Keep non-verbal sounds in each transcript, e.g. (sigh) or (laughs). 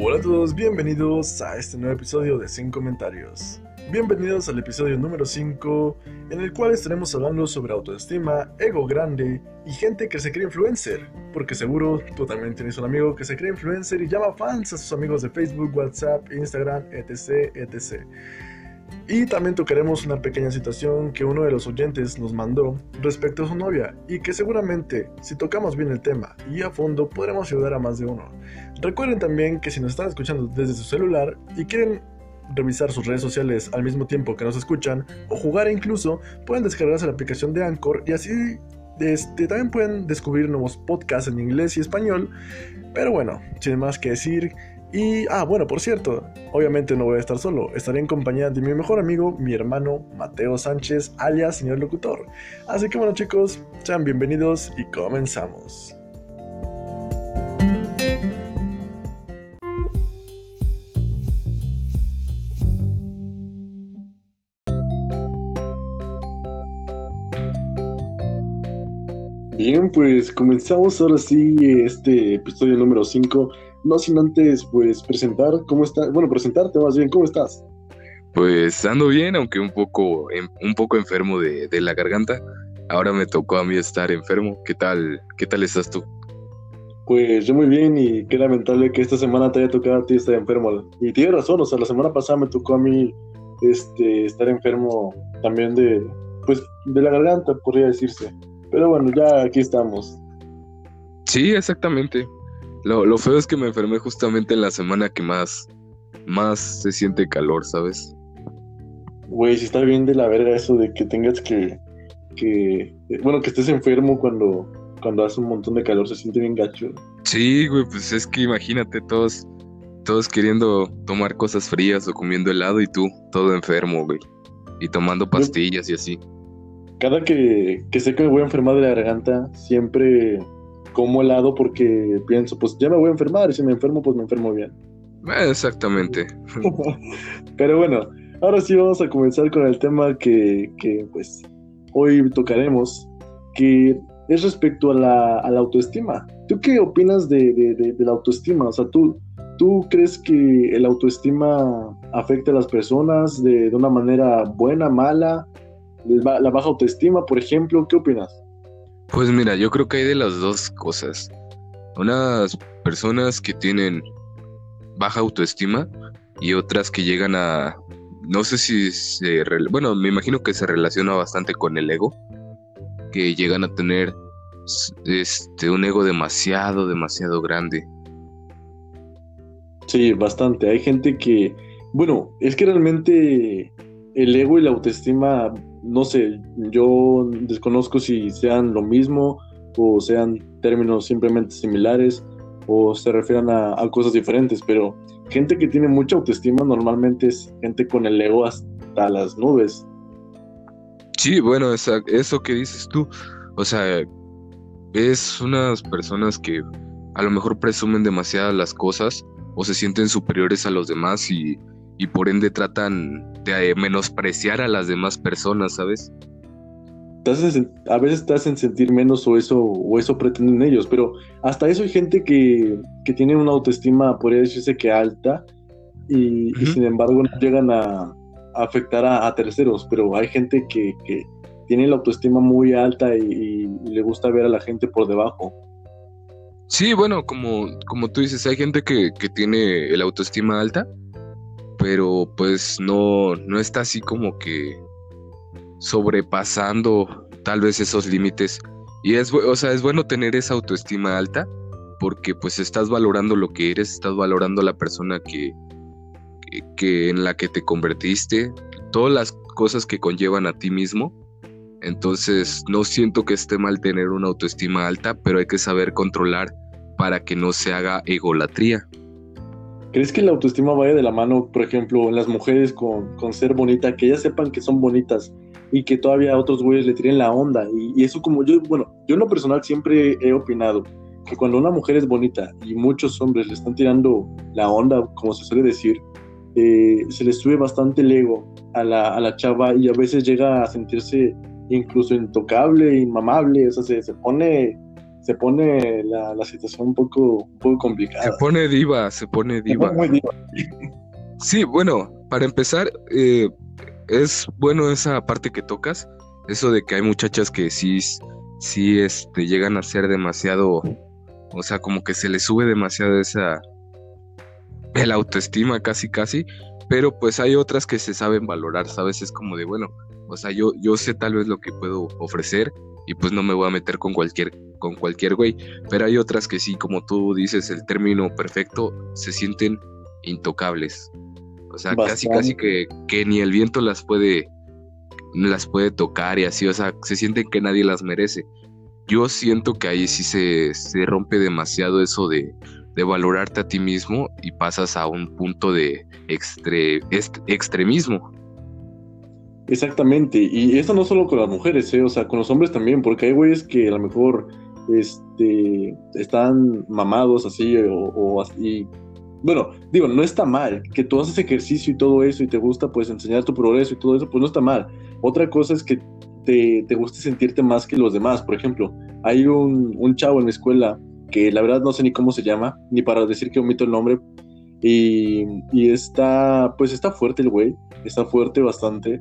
Hola a todos, bienvenidos a este nuevo episodio de Sin Comentarios. Bienvenidos al episodio número 5, en el cual estaremos hablando sobre autoestima, ego grande y gente que se cree influencer. Porque seguro tú también tienes un amigo que se cree influencer y llama fans a sus amigos de Facebook, WhatsApp, Instagram, etc. etc. Y también tocaremos una pequeña situación que uno de los oyentes nos mandó respecto a su novia y que seguramente si tocamos bien el tema y a fondo podremos ayudar a más de uno. Recuerden también que si nos están escuchando desde su celular y quieren revisar sus redes sociales al mismo tiempo que nos escuchan o jugar incluso, pueden descargarse la aplicación de Anchor y así este, también pueden descubrir nuevos podcasts en inglés y español. Pero bueno, sin más que decir, y, ah, bueno, por cierto, obviamente no voy a estar solo, estaré en compañía de mi mejor amigo, mi hermano Mateo Sánchez, alias señor locutor. Así que bueno chicos, sean bienvenidos y comenzamos. Bien, pues comenzamos ahora sí este episodio número 5 no sin antes, pues, presentar cómo está, bueno, presentarte más bien, ¿cómo estás? Pues ando bien, aunque un poco, un poco enfermo de, la garganta. Ahora me tocó a mí estar enfermo. ¿Qué tal, qué tal estás tú? Pues yo muy bien y qué lamentable que esta semana te haya tocado a ti estar enfermo. Y tienes razón, o sea, la semana pasada me tocó a mí este, estar enfermo también de, pues, de la garganta, podría decirse. Pero bueno, ya aquí estamos. Sí, exactamente. Lo, feo es que me enfermé justamente en la semana que más, más se siente calor, ¿sabes? Güey, si está bien de la verga eso de que tengas que, que, bueno, que estés enfermo cuando, cuando hace un montón de calor, se siente bien gacho. Sí, güey, pues es que imagínate todos, todos queriendo tomar cosas frías o comiendo helado y tú todo enfermo, güey. Y tomando pastillas y así. Cada que, que sé que me voy a enfermar de la garganta, siempre como helado porque pienso, pues ya me voy a enfermar y si me enfermo, pues me enfermo bien. Exactamente. (laughs) Pero bueno, ahora sí vamos a comenzar con el tema que, que pues hoy tocaremos, que es respecto a la, a la autoestima. ¿Tú qué opinas de, de, de, la autoestima? O sea, ¿tú, ¿tú crees que el autoestima afecta a las personas de, de una manera buena, mala? La baja autoestima, por ejemplo, ¿qué opinas? Pues mira, yo creo que hay de las dos cosas. Unas personas que tienen baja autoestima y otras que llegan a, no sé si se, bueno, me imagino que se relaciona bastante con el ego, que llegan a tener este un ego demasiado, demasiado grande. Sí, bastante. Hay gente que, bueno, es que realmente el ego y la autoestima no sé, yo desconozco si sean lo mismo o sean términos simplemente similares o se refieran a, cosas diferentes, pero gente que tiene mucha autoestima normalmente es gente con el ego hasta las nubes. Sí, bueno, eso que dices tú, o sea, es unas personas que a lo mejor presumen demasiadas las cosas o se sienten superiores a los demás y y por ende tratan de menospreciar a las demás personas, ¿sabes? a veces te hacen sentir menos o eso, o eso pretenden ellos, pero hasta eso hay gente que, tiene una autoestima, podría decirse que alta, y, sin embargo no llegan a, afectar a, terceros, pero hay gente que, tiene la autoestima muy alta y, le gusta ver a la gente por debajo. Sí, bueno, como, como tú dices, hay gente que, que tiene la autoestima alta pero pues no, no está así como que sobrepasando tal vez esos límites. Y es, o sea, es bueno tener esa autoestima alta porque pues estás valorando lo que eres, estás valorando la persona que, que, en la que te convertiste, todas las cosas que conllevan a ti mismo. Entonces no siento que esté mal tener una autoestima alta, pero hay que saber controlar para que no se haga egolatría. ¿Crees que la autoestima vaya de la mano, por ejemplo, en las mujeres con, con ser bonita, que ellas sepan que son bonitas y que todavía a otros güeyes le tiren la onda? Y, eso como yo, bueno, yo en lo personal siempre he opinado que cuando una mujer es bonita y muchos hombres le están tirando la onda, como se suele decir, eh, se le sube bastante el ego a la, a la, chava y a veces llega a sentirse incluso intocable, inmamable, o sea, se, se pone se pone la, situación un poco, un poco complicada. Se pone diva, se pone diva. muy diva. Sí, bueno, para empezar, eh, es bueno esa parte que tocas, eso de que hay muchachas que sí, sí este, llegan a ser demasiado, o sea, como que se les sube demasiado esa, el autoestima casi casi, pero pues hay otras que se saben valorar, ¿sabes? Es como de, bueno, o sea, yo, yo sé tal vez lo que puedo ofrecer y pues no me voy a meter con cualquier, con cualquier güey, pero hay otras que sí, como tú dices, el término perfecto, se sienten intocables. O sea, casi casi que, que ni el viento las puede las puede tocar y así, o sea, se sienten que nadie las merece. Yo siento que ahí sí se, se rompe demasiado eso de, de valorarte a ti mismo y pasas a un punto de extremismo. Exactamente, y eso no solo con las mujeres, ¿eh? o sea, con los hombres también, porque hay güeyes que a lo mejor este, están mamados así o, así. Bueno, digo, no está mal que tú haces ejercicio y todo eso y te gusta pues enseñar tu progreso y todo eso, pues no está mal. Otra cosa es que te, te guste sentirte más que los demás. Por ejemplo, hay un, chavo en la escuela que la verdad no sé ni cómo se llama, ni para decir que omito el nombre. Y, y está, pues está fuerte el güey, está fuerte bastante.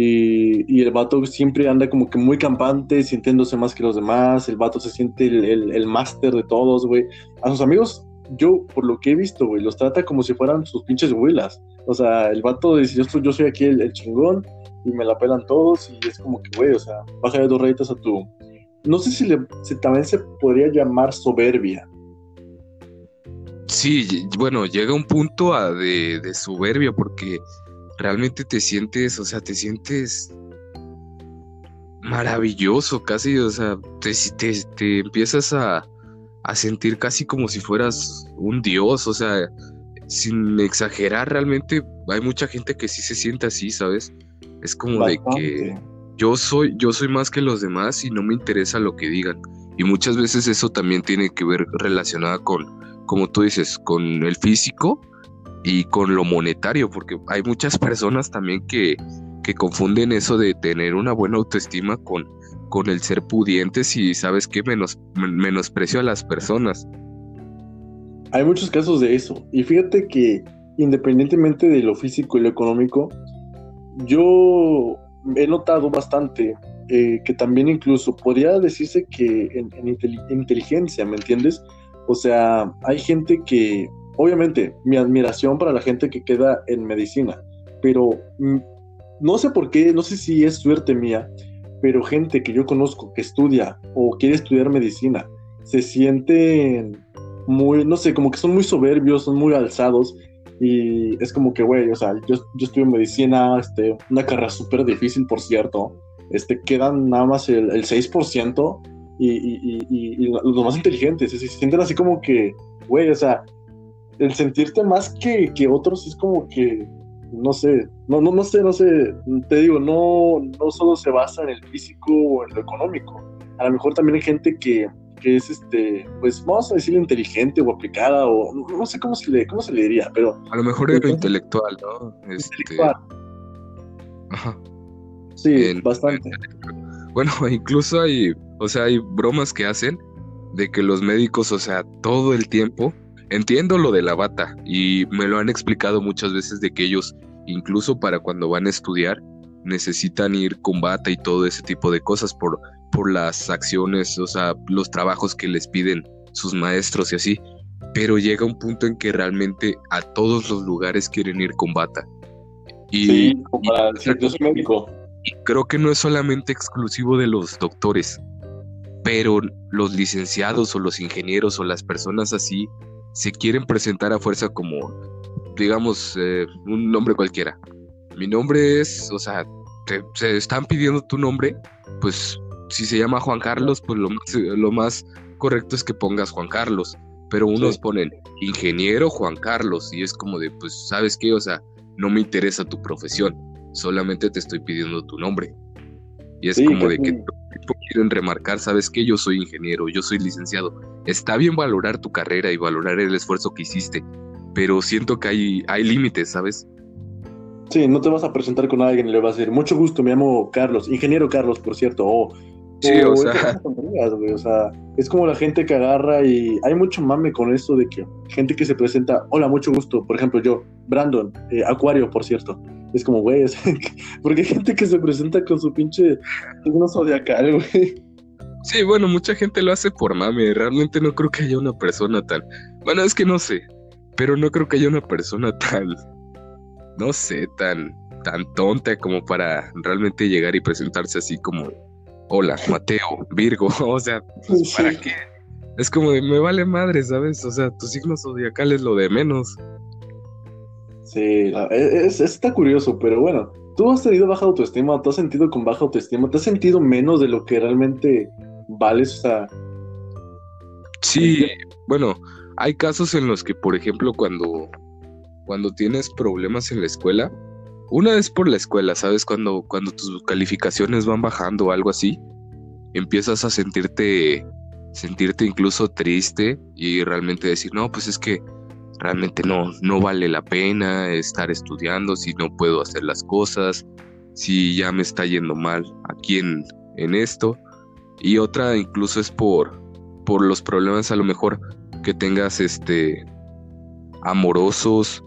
Y, el vato siempre anda como que muy campante, sintiéndose más que los demás. El vato se siente el, el, máster de todos, güey. A sus amigos, yo, por lo que he visto, güey, los trata como si fueran sus pinches huilas. O sea, el vato dice, yo, soy aquí el, el, chingón y me la pelan todos. Y es como que, güey, o sea, baja de dos rayitas a tu, no sé si, le, también se podría llamar soberbia. Sí, bueno, llega un punto de, soberbia porque realmente te sientes, o sea, te sientes maravilloso casi, o sea, te, te, empiezas a, a, sentir casi como si fueras un dios, o sea, sin exagerar, realmente hay mucha gente que sí se siente así, ¿sabes? Es como de que yo soy, yo soy más que los demás y no me interesa lo que digan. Y muchas veces eso también tiene que ver relacionada con, como tú dices, con el físico y con lo monetario, porque hay muchas personas también que, que confunden eso de tener una buena autoestima con, con el ser pudientes y sabes que menos, menosprecio a las personas. Hay muchos casos de eso. Y fíjate que independientemente de lo físico y lo económico, yo he notado bastante eh, que también incluso podría decirse que en, inteligencia, ¿me entiendes? O sea, hay gente que, obviamente, mi admiración para la gente que queda en medicina, pero mm, no sé por qué, no sé si es suerte mía, pero gente que yo conozco que estudia o quiere estudiar medicina, se sienten muy, no sé, como que son muy soberbios, son muy alzados y es como que, güey, o sea, yo, yo estudio medicina, este, una carrera súper difícil, por cierto. Este, quedan nada más el, el 6% y, y, los más inteligentes. Se, sienten así como que, güey, o sea, el sentirte más que, que otros es como que, no sé, no, no, no sé, no sé, te digo, no, no solo se basa en el físico o en lo económico. A lo mejor también hay gente que, que es este, pues vamos a decirlo inteligente o aplicada o no, sé cómo se le, cómo se le diría, pero a lo mejor es lo intelectual, ¿no? Este... Intelectual. Ajá. Sí, bastante. (laughs) Bueno, incluso hay, o sea, hay bromas que hacen de que los médicos, o sea, todo el tiempo, entiendo lo de la bata y me lo han explicado muchas veces de que ellos, incluso para cuando van a estudiar, necesitan ir con bata y todo ese tipo de cosas por por las acciones, o sea, los trabajos que les piden sus maestros y así, pero llega un punto en que realmente a todos los lugares quieren ir con bata. Y, sí, para yo soy médico. Y creo que no es solamente exclusivo de los doctores, pero los licenciados o los ingenieros o las personas así se quieren presentar a fuerza como, digamos, eh, un nombre cualquiera. Mi nombre es, o sea, te, se están pidiendo tu nombre, pues si se llama Juan Carlos, pues lo más, lo más correcto es que pongas Juan Carlos. Pero unos ponen ingeniero Juan Carlos y es como de, pues, ¿sabes qué? O sea, no me interesa tu profesión, solamente te estoy pidiendo tu nombre. Y es como de que quieren remarcar, ¿sabes qué? Yo soy ingeniero, yo soy licenciado. Está bien valorar tu carrera y valorar el esfuerzo que hiciste, pero siento que hay, hay límites, ¿sabes? Sí, no te vas a presentar con alguien y le vas a decir, mucho gusto, me llamo Carlos, ingeniero Carlos, por cierto, o Sí, o, sea. o sea, es como la gente que agarra y hay mucho mame con esto de que gente que se presenta, hola, mucho gusto. Por ejemplo, yo, Brandon, eh, Acuario, por cierto. Es como, güey, (laughs) porque hay gente que se presenta con su pinche signo zodiacal, güey. Sí, bueno, mucha gente lo hace por mame. Realmente no creo que haya una persona tan. Bueno, es que no sé. Pero no creo que haya una persona tan. No sé, tan. tan tonta como para realmente llegar y presentarse así como hola, Mateo, Virgo, (laughs) o sea, pues, ¿para qué? Es como de, me vale madre, ¿sabes? O sea, tu signo zodiacal es lo de menos. Sí, es, está curioso, pero bueno, tú has tenido baja autoestima, te has sentido con baja autoestima, te has sentido menos de lo que realmente vales, o sea... Sí, bueno, hay casos en los que, por ejemplo, cuando, cuando tienes problemas en la escuela, una vez por la escuela, ¿sabes? Cuando, cuando tus calificaciones van bajando o algo así, empiezas a sentirte, sentirte incluso triste y realmente decir, no, pues es que realmente no, no vale la pena estar estudiando si no puedo hacer las cosas, si ya me está yendo mal aquí en, en esto. Y otra incluso es por, por los problemas a lo mejor que tengas este amorosos,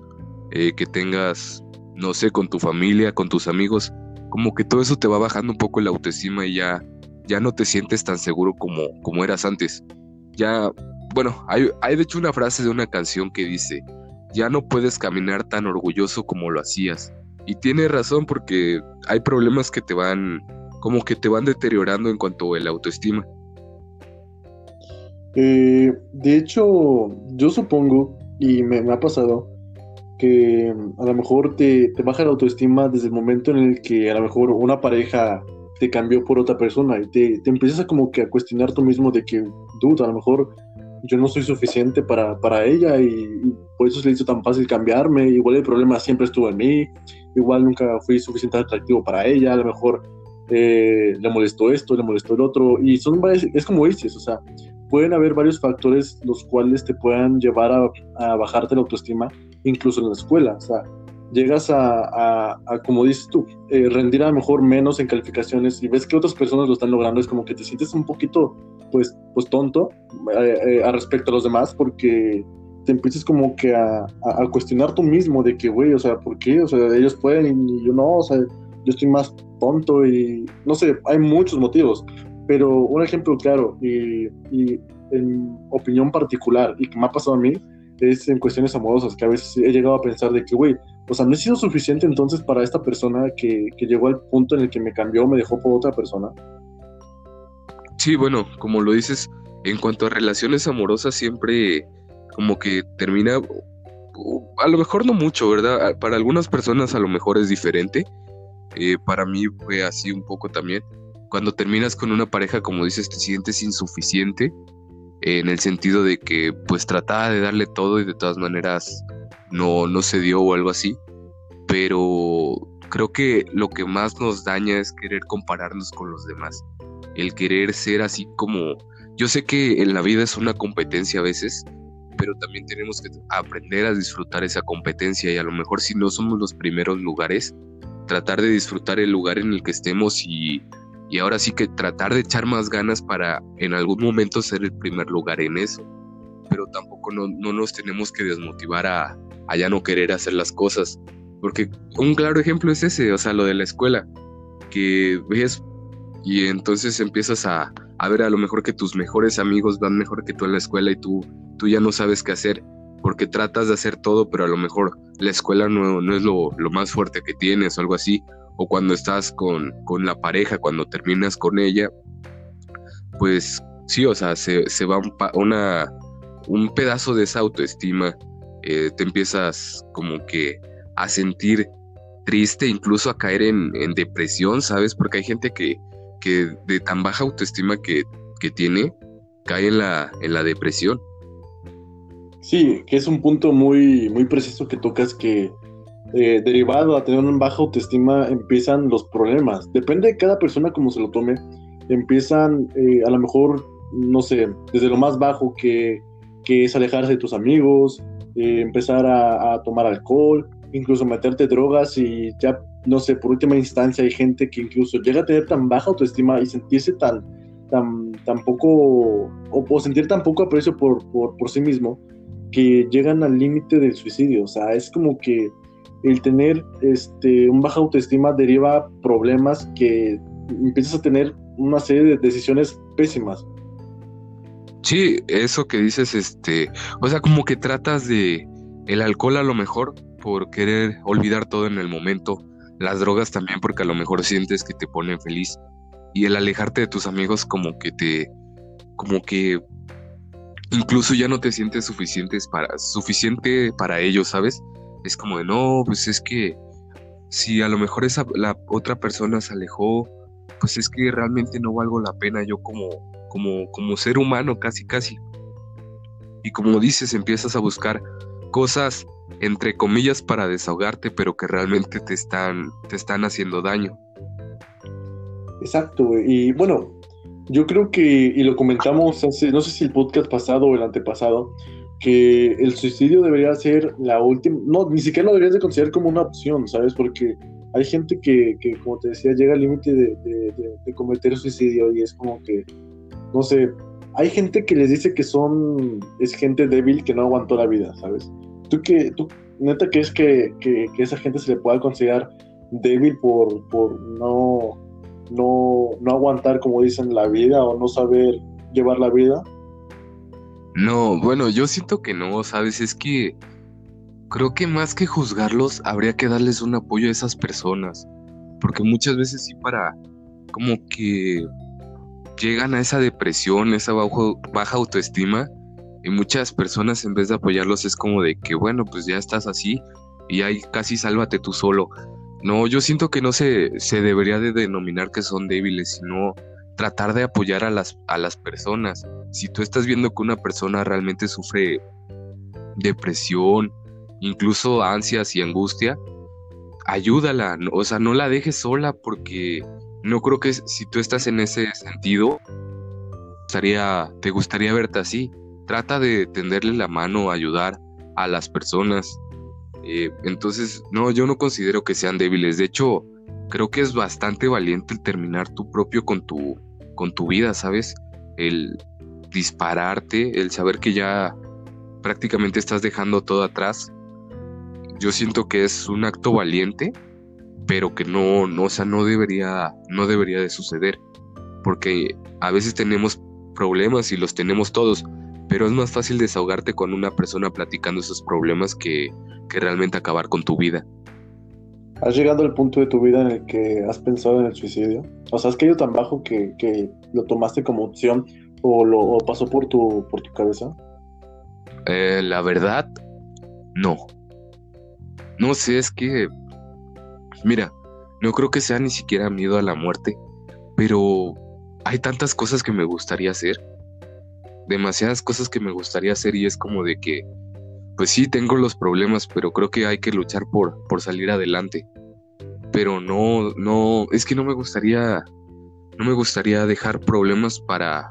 eh, que tengas no sé, con tu familia, con tus amigos, como que todo eso te va bajando un poco la autoestima y ya, ya no te sientes tan seguro como, como eras antes. Ya, bueno, hay, hay de hecho una frase de una canción que dice, ya no puedes caminar tan orgulloso como lo hacías. Y tiene razón porque hay problemas que te van, como que te van deteriorando en cuanto a la autoestima. Eh, de hecho, yo supongo, y me, me ha pasado, que a lo mejor te, baja la autoestima desde el momento en el que a lo mejor una pareja te cambió por otra persona y te, te empiezas a como que a cuestionar tú mismo de que, dude, a lo mejor yo no soy suficiente para, para ella y, por eso se le hizo tan fácil cambiarme, igual el problema siempre estuvo en mí, igual nunca fui suficiente atractivo para ella, a lo mejor eh, le molestó esto, le molestó el otro, y son es como dices, o sea, pueden haber varios factores los cuales te puedan llevar a, a bajarte la autoestima, incluso en la escuela. O sea, llegas a, como dices tú, eh, rendir a lo mejor menos en calificaciones y ves que otras personas lo están logrando, es como que te sientes un poquito, pues, pues tonto eh, eh, a respecto a los demás porque te empiezas como que a, cuestionar tú mismo de que, güey, o sea, ¿por qué? O sea, ellos pueden y yo no, o sea, yo estoy más tonto y no sé, hay muchos motivos, pero un ejemplo claro y, y en opinión particular y que me ha pasado a mí, es en cuestiones amorosas, que a veces he llegado a pensar de que, güey, o sea, no he sido suficiente entonces para esta persona que, que llegó al punto en el que me cambió, me dejó por otra persona. Sí, bueno, como lo dices, en cuanto a relaciones amorosas siempre como que termina, a lo mejor no mucho, ¿verdad? Para algunas personas a lo mejor es diferente. Eh, para mí fue así un poco también. Cuando terminas con una pareja, como dices, te sientes insuficiente en el sentido de que pues trataba de darle todo y de todas maneras no, no se dio o algo así, pero creo que lo que más nos daña es querer compararnos con los demás, el querer ser así como, yo sé que en la vida es una competencia a veces, pero también tenemos que aprender a disfrutar esa competencia y a lo mejor si no somos los primeros lugares, tratar de disfrutar el lugar en el que estemos y y ahora sí que tratar de echar más ganas para en algún momento ser el primer lugar en eso. Pero tampoco no, nos tenemos que desmotivar a, ya no querer hacer las cosas. Porque un claro ejemplo es ese, o sea, lo de la escuela, que ves y entonces empiezas a, ver a lo mejor que tus mejores amigos van mejor que tú en la escuela y tú, tú ya no sabes qué hacer porque tratas de hacer todo, pero a lo mejor la escuela no, no es lo, lo, más fuerte que tienes o algo así, o cuando estás con, la pareja, cuando terminas con ella, pues sí, o sea, se, va un, una, un pedazo de esa autoestima, eh, te empiezas como que a sentir triste, incluso a caer en, depresión, ¿sabes? Porque hay gente que, que de tan baja autoestima que, que tiene, cae en la, en la depresión. Sí, que es un punto muy, muy preciso que tocas que eh, derivado a tener una baja autoestima empiezan los problemas. Depende de cada persona como se lo tome. Empiezan eh, a lo mejor, no sé, desde lo más bajo que, que es alejarse de tus amigos, eh, empezar a, tomar alcohol, incluso meterte drogas y ya, no sé, por última instancia hay gente que incluso llega a tener tan baja autoestima y sentirse tan tan, tan poco, o, sentir tan poco aprecio por, por, por sí mismo, que llegan al límite del suicidio. O sea, es como que el tener este, un baja autoestima deriva problemas que empiezas a tener una serie de decisiones pésimas. Sí, eso que dices, este, o sea, como que tratas de el alcohol a lo mejor por querer olvidar todo en el momento, las drogas también porque a lo mejor sientes que te ponen feliz y el alejarte de tus amigos como que te, como que incluso ya no te sientes suficientes para, suficiente para ellos, ¿sabes? Es como de, no, pues es que si a lo mejor esa, la otra persona se alejó, pues es que realmente no valgo la pena yo como, como, como ser humano, casi, casi. Y como dices, empiezas a buscar cosas, entre comillas, para desahogarte, pero que realmente te están, te están haciendo daño. Exacto, y bueno, yo creo que, y lo comentamos no sé si el podcast pasado o el antepasado, que el suicidio debería ser la última, no, ni siquiera lo deberías de considerar como una opción, ¿sabes? Porque hay gente que, que como te decía, llega al límite de, de, cometer suicidio y es como que, no sé, hay gente que les dice que son, es gente débil que no aguantó la vida, ¿sabes? ¿Tú, que, tú neta crees que, que, que esa gente se le pueda considerar débil por, por no, no, no aguantar, como dicen, la vida o no saber llevar la vida? No, bueno, yo siento que no, ¿sabes? Es que creo que más que juzgarlos, habría que darles un apoyo a esas personas. Porque muchas veces sí para como que llegan a esa depresión, esa baja autoestima. Y muchas personas en vez de apoyarlos es como de que, bueno, pues ya estás así y ahí casi sálvate tú solo. No, yo siento que no se, se debería de denominar que son débiles, sino tratar de apoyar a las, a las personas. Si tú estás viendo que una persona realmente sufre depresión, incluso ansias y angustia, ayúdala, o sea, no la dejes sola porque no creo que si tú estás en ese sentido, te gustaría verte así. Trata de tenderle la mano, ayudar a las personas. Eh, entonces, no, yo no considero que sean débiles. De hecho, creo que es bastante valiente el terminar tú propio con tu, con tu vida, ¿sabes? El dispararte, el saber que ya prácticamente estás dejando todo atrás. Yo siento que es un acto valiente, pero que no, no, o sea, no debería, no debería de suceder, porque a veces tenemos problemas y los tenemos todos, pero es más fácil desahogarte con una persona platicando esos problemas que, que realmente acabar con tu vida. ¿Has llegado al punto de tu vida en el que has pensado en el suicidio? O sea, ¿has caído tan bajo que, lo tomaste como opción o lo pasó por tu, por tu cabeza? Eh, la verdad, no. No sé, es que, mira, no creo que sea ni siquiera miedo a la muerte, pero hay tantas cosas que me gustaría hacer, demasiadas cosas que me gustaría hacer y es como de que pues sí, tengo los problemas, pero creo que hay que luchar por, por salir adelante. Pero no, no, es que no me gustaría, no me gustaría dejar problemas para,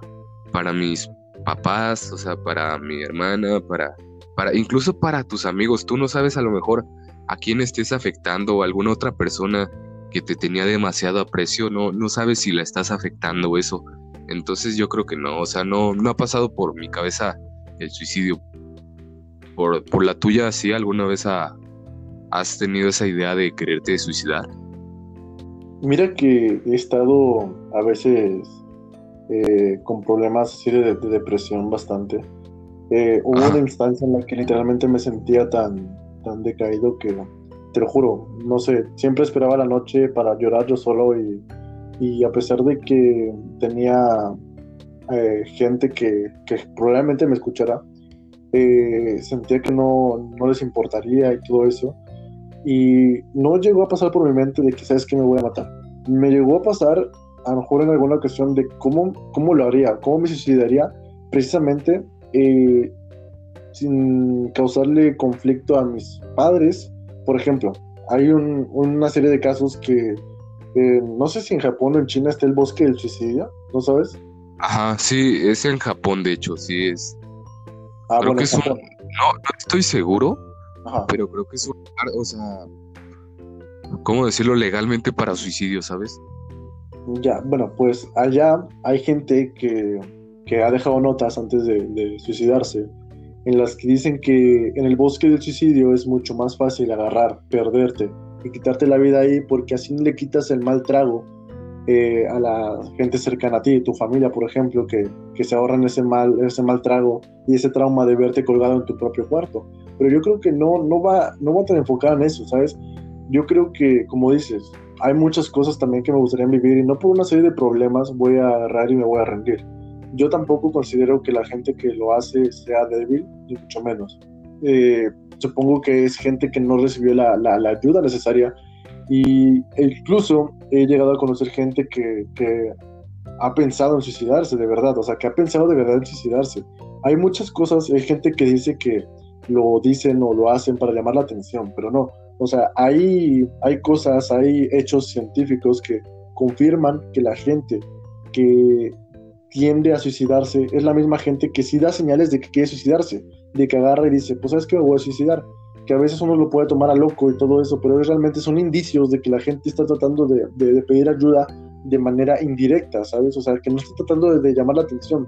para mis papás, o sea, para mi hermana, para, para, incluso para tus amigos. Tú no sabes a lo mejor a quién estés afectando o alguna otra persona que te tenía demasiado aprecio, no, no sabes si la estás afectando eso. Entonces yo creo que no, o sea, no, no ha pasado por mi cabeza el suicidio por, la tuya, ¿sí alguna vez has tenido esa idea de quererte suicidar? Mira que he estado a veces eh, con problemas así de, depresión bastante. Eh, hubo una instancia en la que literalmente me sentía tan, tan decaído que, te lo juro, no sé, siempre esperaba la noche para llorar yo solo y, y a pesar de que tenía eh, gente que, que, probablemente me escuchara, eh, sentía que no, no, les importaría y todo eso. Y no llegó a pasar por mi mente de que, ¿sabes que Me voy a matar. Me llegó a pasar, a lo mejor en alguna ocasión, de cómo, cómo lo haría, cómo me suicidaría, precisamente eh, sin causarle conflicto a mis padres. Por ejemplo, hay una serie de casos que eh, no sé si en Japón o en China está el bosque del suicidio, ¿no sabes? Ajá, sí, es en Japón, de hecho, sí es. Ah, creo que es un. No, no estoy seguro, pero creo que es un lugar, o sea. ¿Cómo decirlo legalmente para suicidio, sabes? Ya, bueno, pues allá hay gente que, que ha dejado notas antes de, de, suicidarse, en las que dicen que en el bosque del suicidio es mucho más fácil agarrar, perderte y quitarte la vida ahí porque así le quitas el mal trago eh, a la gente cercana a ti, tu familia, por ejemplo, que, que, se ahorran ese mal, ese mal trago y ese trauma de verte colgado en tu propio cuarto. Pero yo creo que no, no, va, no va tan enfocado en eso, ¿sabes? Yo creo que, como dices, hay muchas cosas también que me gustaría vivir y no por una serie de problemas voy a agarrar y me voy a rendir. Yo tampoco considero que la gente que lo hace sea débil, ni mucho menos. Eh, supongo que es gente que no recibió la, la ayuda necesaria y incluso he llegado a conocer gente que, que, ha pensado en suicidarse de verdad, o sea, que ha pensado de verdad en suicidarse. Hay muchas cosas, hay gente que dice que lo dicen o lo hacen para llamar la atención, pero no. O sea, hay, hay cosas, hay hechos científicos que confirman que la gente que tiende a suicidarse es la misma gente que sí da señales de que quiere suicidarse, de que agarra y dice, pues sabes que me voy a suicidar, que a veces uno lo puede tomar a loco y todo eso, pero realmente son indicios de que la gente está tratando de, de, pedir ayuda de manera indirecta, ¿sabes? O sea, que no está tratando de, de, llamar la atención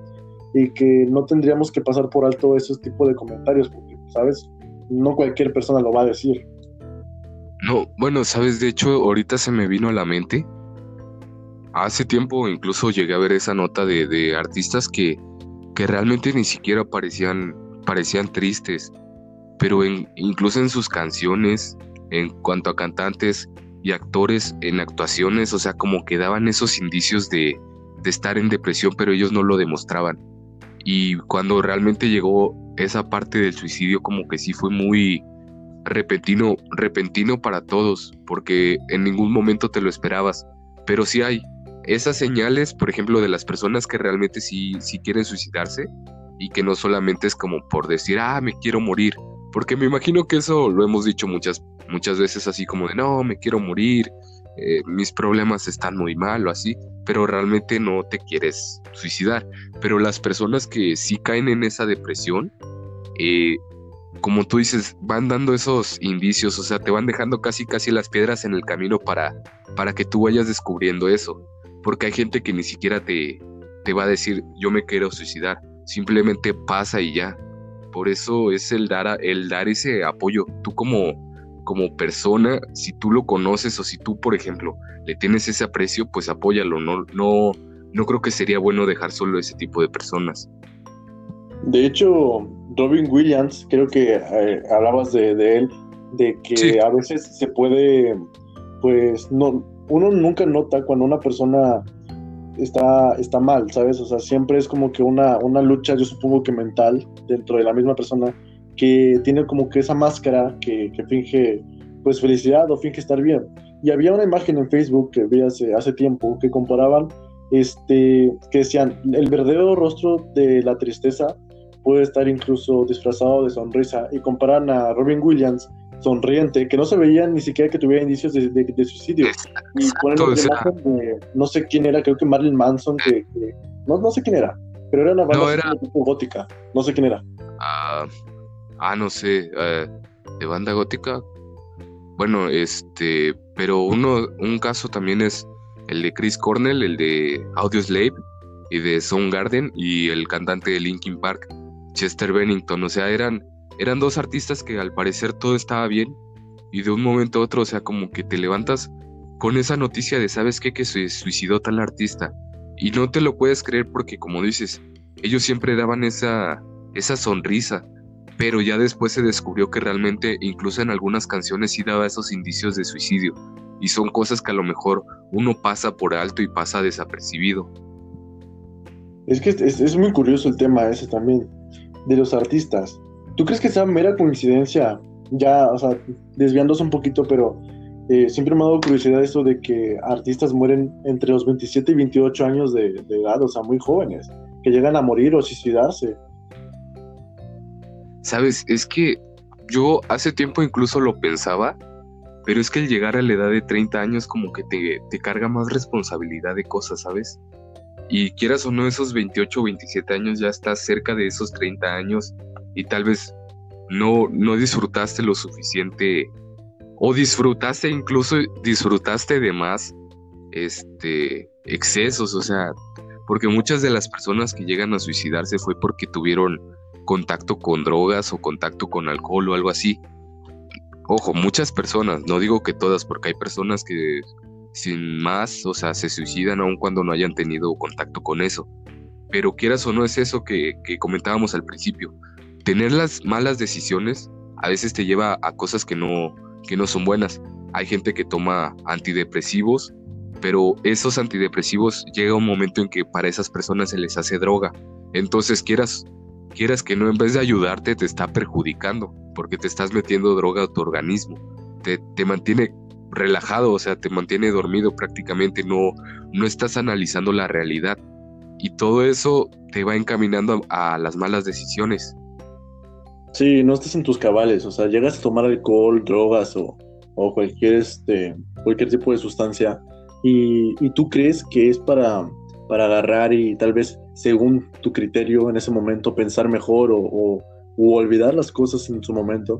y que no tendríamos que pasar por alto esos tipos de comentarios, porque, ¿sabes? No cualquier persona lo va a decir. No, bueno, sabes, de hecho, ahorita se me vino a la mente. Hace tiempo incluso llegué a ver esa nota de, de artistas que, que realmente ni siquiera parecían, parecían tristes pero incluso en sus canciones, en cuanto a cantantes y actores en actuaciones, o sea, como que daban esos indicios de, de estar en depresión, pero ellos no lo demostraban. Y cuando realmente llegó esa parte del suicidio, como que sí fue muy repentino, repentino para todos, porque en ningún momento te lo esperabas. Pero sí hay esas señales, por ejemplo, de las personas que realmente sí, sí quieren suicidarse y que no solamente es como por decir, ah, me quiero morir, porque me imagino que eso lo hemos dicho muchas, muchas veces así como de, no, me quiero morir, eh, mis problemas están muy mal o así, pero realmente no te quieres suicidar. Pero las personas que sí caen en esa depresión, eh, como tú dices, van dando esos indicios, o sea, te van dejando casi casi las piedras en el camino para, para que tú vayas descubriendo eso. Porque hay gente que ni siquiera te, te va a decir, yo me quiero suicidar, simplemente pasa y ya. Por eso es el dar, el dar ese apoyo. Tú como, como persona, si tú lo conoces o si tú, por ejemplo, le tienes ese aprecio, pues apóyalo. No, no, no creo que sería bueno dejar solo ese tipo de personas. De hecho, Robin Williams, creo que eh, hablabas de, él, de que a veces se puede, pues, no, uno nunca nota cuando una persona está, está mal, ¿sabes? O sea, siempre es como que una, una lucha, yo supongo que mental, dentro de la misma persona, que tiene como que esa máscara que, que finge, pues, felicidad o finge estar bien. Y había una imagen en Facebook que vi hace, hace tiempo que comparaban, este, que decían, el verdadero rostro de la tristeza puede estar incluso disfrazado de sonrisa, y comparan a Robin Williams sonriente, que no se veía ni siquiera que tuviera indicios de, de, suicidio. Y ponen la imagen de, no sé quién era, creo que Marilyn Manson, que, no, no, sé quién era, pero era una banda gótica, no sé quién era. Ah, ah no sé, eh, de banda gótica. Bueno, este, pero uno, un caso también es el de Chris Cornell, el de Audioslave y de Soundgarden y el cantante de Linkin Park, Chester Bennington, o sea, eran eran dos artistas que al parecer todo estaba bien y de un momento a otro, o sea, como que te levantas con esa noticia de, ¿sabes qué? Que se suicidó tal artista. Y no te lo puedes creer porque, como dices, ellos siempre daban esa, esa sonrisa, pero ya después se descubrió que realmente, incluso en algunas canciones, sí daba esos indicios de suicidio. Y son cosas que a lo mejor uno pasa por alto y pasa desapercibido. Es que es, es muy curioso el tema ese también, de los artistas. ¿Tú crees que sea mera coincidencia? Ya, o sea, desviándose un poquito, pero eh, siempre me ha dado curiosidad eso de que artistas mueren entre los 27 y 28 años de, edad, o sea, muy jóvenes, que llegan a morir o suicidarse. Sabes, es que yo hace tiempo incluso lo pensaba, pero es que el llegar a la edad de 30 años como que te, te carga más responsabilidad de cosas, ¿sabes? Y quieras o no, esos 28 o 27 años ya estás cerca de esos 30 años y tal vez no, no disfrutaste lo suficiente o disfrutaste incluso disfrutaste de más este, excesos, o sea, porque muchas de las personas que llegan a suicidarse fue porque tuvieron contacto con drogas o contacto con alcohol o algo así. Ojo, muchas personas, no digo que todas, porque hay personas que sin más, o sea, se suicidan aun cuando no hayan tenido contacto con eso. Pero quieras o no es eso que, que comentábamos al principio. Tener las malas decisiones a veces te lleva a cosas que no, que no son buenas. Hay gente que toma antidepresivos, pero esos antidepresivos llega un momento en que para esas personas se les hace droga. Entonces quieras, quieras que no, en vez de ayudarte, te está perjudicando, porque te estás metiendo droga a tu organismo. Te, te mantiene relajado, o sea, te mantiene dormido prácticamente, no, no estás analizando la realidad. Y todo eso te va encaminando a, a las malas decisiones. Sí, no estás en tus cabales, o sea, llegas a tomar alcohol, drogas o, o cualquier, este, cualquier tipo de sustancia y, y, tú crees que es para, para agarrar y tal vez según tu criterio en ese momento pensar mejor o, o, olvidar las cosas en su momento,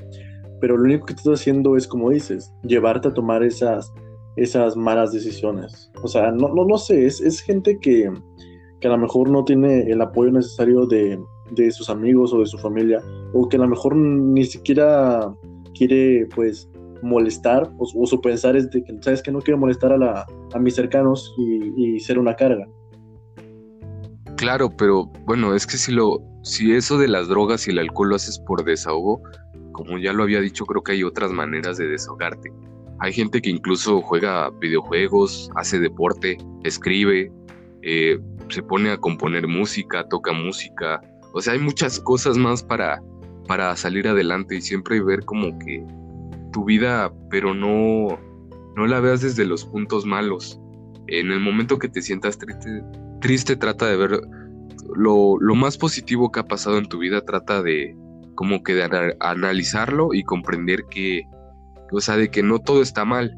pero lo único que estás haciendo es, como dices, llevarte a tomar esas, esas malas decisiones. O sea, no, no, no sé, es, es gente que, que a lo mejor no tiene el apoyo necesario de, de sus amigos o de su familia, o que a lo mejor ni siquiera quiere pues molestar, o, su pensar es de que, sabes que no quiero molestar a, la, a mis cercanos y, y, ser una carga. Claro, pero bueno, es que si lo, si eso de las drogas y el alcohol lo haces por desahogo, como ya lo había dicho, creo que hay otras maneras de desahogarte. Hay gente que incluso juega videojuegos, hace deporte, escribe, eh, se pone a componer música, toca música, o sea, hay muchas cosas más para, para salir adelante y siempre ver como que tu vida, pero no, no la veas desde los puntos malos. En el momento que te sientas triste, triste trata de ver lo, lo más positivo que ha pasado en tu vida, trata de como que de analizarlo y comprender que, o sea, de que no todo está mal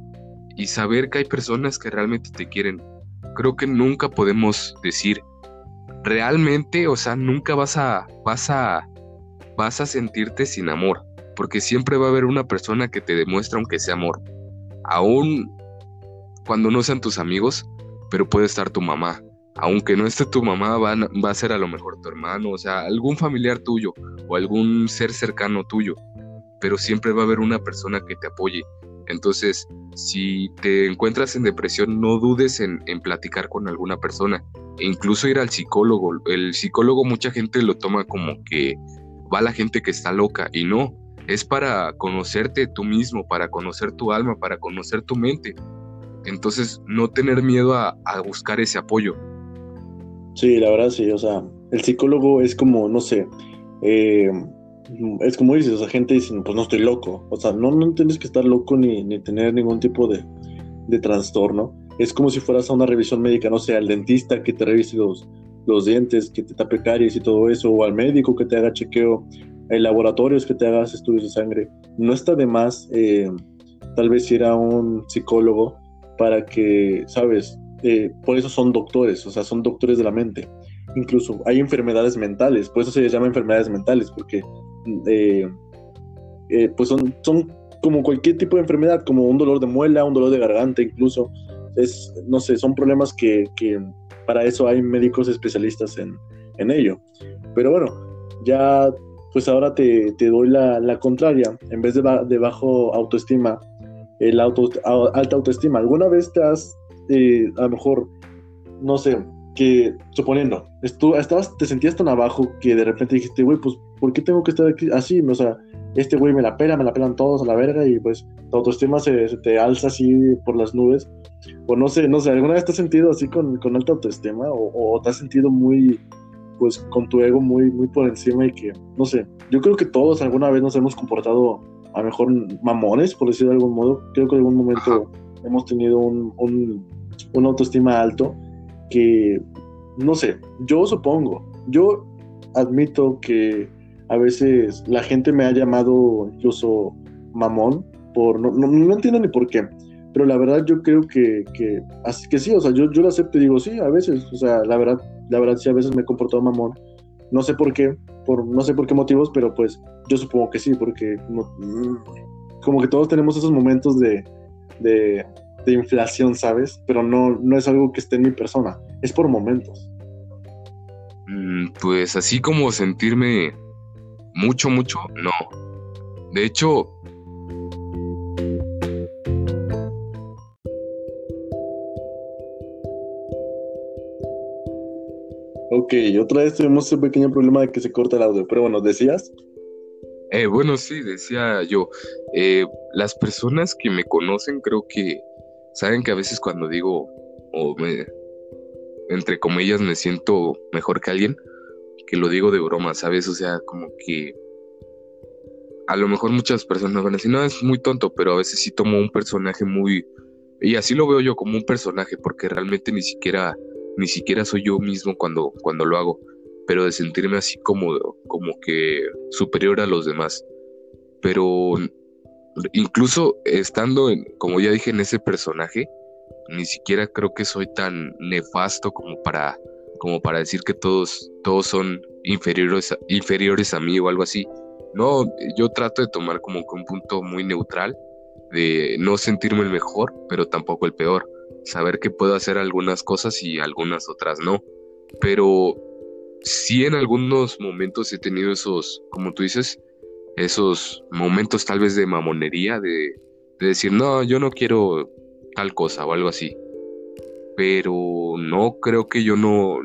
y saber que hay personas que realmente te quieren. Creo que nunca podemos decir realmente, o sea, nunca vas a, vas a, vas a sentirte sin amor, porque siempre va a haber una persona que te demuestra aunque sea amor, aún cuando no sean tus amigos, pero puede estar tu mamá, aunque no esté tu mamá, va, va a ser a lo mejor tu hermano, o sea, algún familiar tuyo o algún ser cercano tuyo, pero siempre va a haber una persona que te apoye. Entonces, si te encuentras en depresión, no dudes en, en platicar con alguna persona incluso ir al psicólogo. El psicólogo mucha gente lo toma como que va la gente que está loca y no, es para conocerte tú mismo, para conocer tu alma, para conocer tu mente. Entonces, no tener miedo a, buscar ese apoyo. Sí, la verdad sí, o sea, el psicólogo es como, no sé, eh, es como dices, o gente dice, pues no estoy loco, o sea, no, no tienes que estar loco ni, ni tener ningún tipo de, de trastorno es como si fueras a una revisión médica, no sé, al dentista que te revise los, los dientes, que te tape caries y todo eso, o al médico que te haga chequeo, en laboratorios que te hagas estudios de sangre. No está de más eh, tal vez ir a un psicólogo para que, sabes, eh, por eso son doctores, o sea, son doctores de la mente. Incluso hay enfermedades mentales, por eso se les llama enfermedades mentales, porque eh, pues son, son como cualquier tipo de enfermedad, como un dolor de muela, un dolor de garganta incluso, es, no sé, son problemas que, que para eso hay médicos especialistas en, en, ello. Pero bueno, ya pues ahora te, te doy la, la, contraria, en vez de, bajo autoestima, el auto, alta autoestima. ¿Alguna vez te has, eh, a lo mejor, no sé, que suponiendo, estabas, te sentías tan abajo que de repente dijiste, güey, pues, ¿por qué tengo que estar aquí así? O sea, este güey me la pela, me la pelan todos a la verga y pues tu autoestima se, se te alza así por las nubes. O no sé, no sé, ¿alguna vez te has sentido así con, con alta autoestima o, te has sentido muy, pues con tu ego muy, muy por encima y que, no sé, yo creo que todos alguna vez nos hemos comportado a lo mejor mamones, por decirlo de algún modo, creo que en algún momento hemos tenido un, un, una autoestima alto que, no sé, yo supongo, yo admito que a veces la gente me ha llamado incluso mamón por, no, no, no entiendo ni por qué, pero la verdad yo creo que, que, así que sí, o sea, yo, yo lo acepto y digo, sí, a veces, o sea, la verdad, la verdad sí, a veces me he comportado mamón. No sé por qué, por, no sé por qué motivos, pero pues yo supongo que sí, porque como que todos tenemos esos momentos de, de, de inflación, ¿sabes? Pero no, no es algo que esté en mi persona, es por momentos. Mm, pues así como sentirme mucho, mucho, no. De hecho... Ok, otra vez tuvimos ese pequeño problema de que se corta el audio, pero bueno, ¿decías? Eh, bueno, sí, decía yo, eh, las personas que me conocen creo que saben que a veces cuando digo, o me, entre comillas, me siento mejor que alguien, que lo digo de broma, ¿sabes? O sea, como que a lo mejor muchas personas van a decir, no, es muy tonto, pero a veces sí tomo un personaje muy... Y así lo veo yo como un personaje, porque realmente ni siquiera, ni siquiera soy yo mismo cuando, cuando lo hago, pero de sentirme así como, como que superior a los demás. Pero incluso estando, como ya dije, en ese personaje, ni siquiera creo que soy tan nefasto como para, como para decir que todos, todos son inferiores a, inferiores a mí o algo así. No, yo trato de tomar como que un punto muy neutral, de no sentirme el mejor, pero tampoco el peor. Saber que puedo hacer algunas cosas y algunas otras no. Pero sí en algunos momentos he tenido esos, como tú dices, esos momentos tal vez de mamonería, de, de decir, no, yo no quiero tal cosa o algo así. Pero no creo que yo no,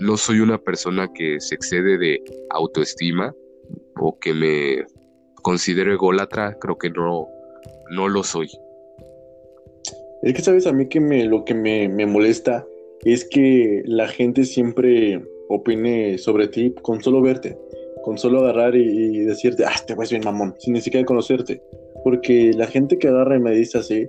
no soy una persona que se excede de autoestima o que me considero ególatra, creo que no, no lo soy. Es que sabes a mí que me, lo que me, me molesta es que la gente siempre opine sobre ti con solo verte, con solo agarrar y, decirte, ah, te a bien mamón, sin ni siquiera conocerte. Porque la gente que agarra y me dice así,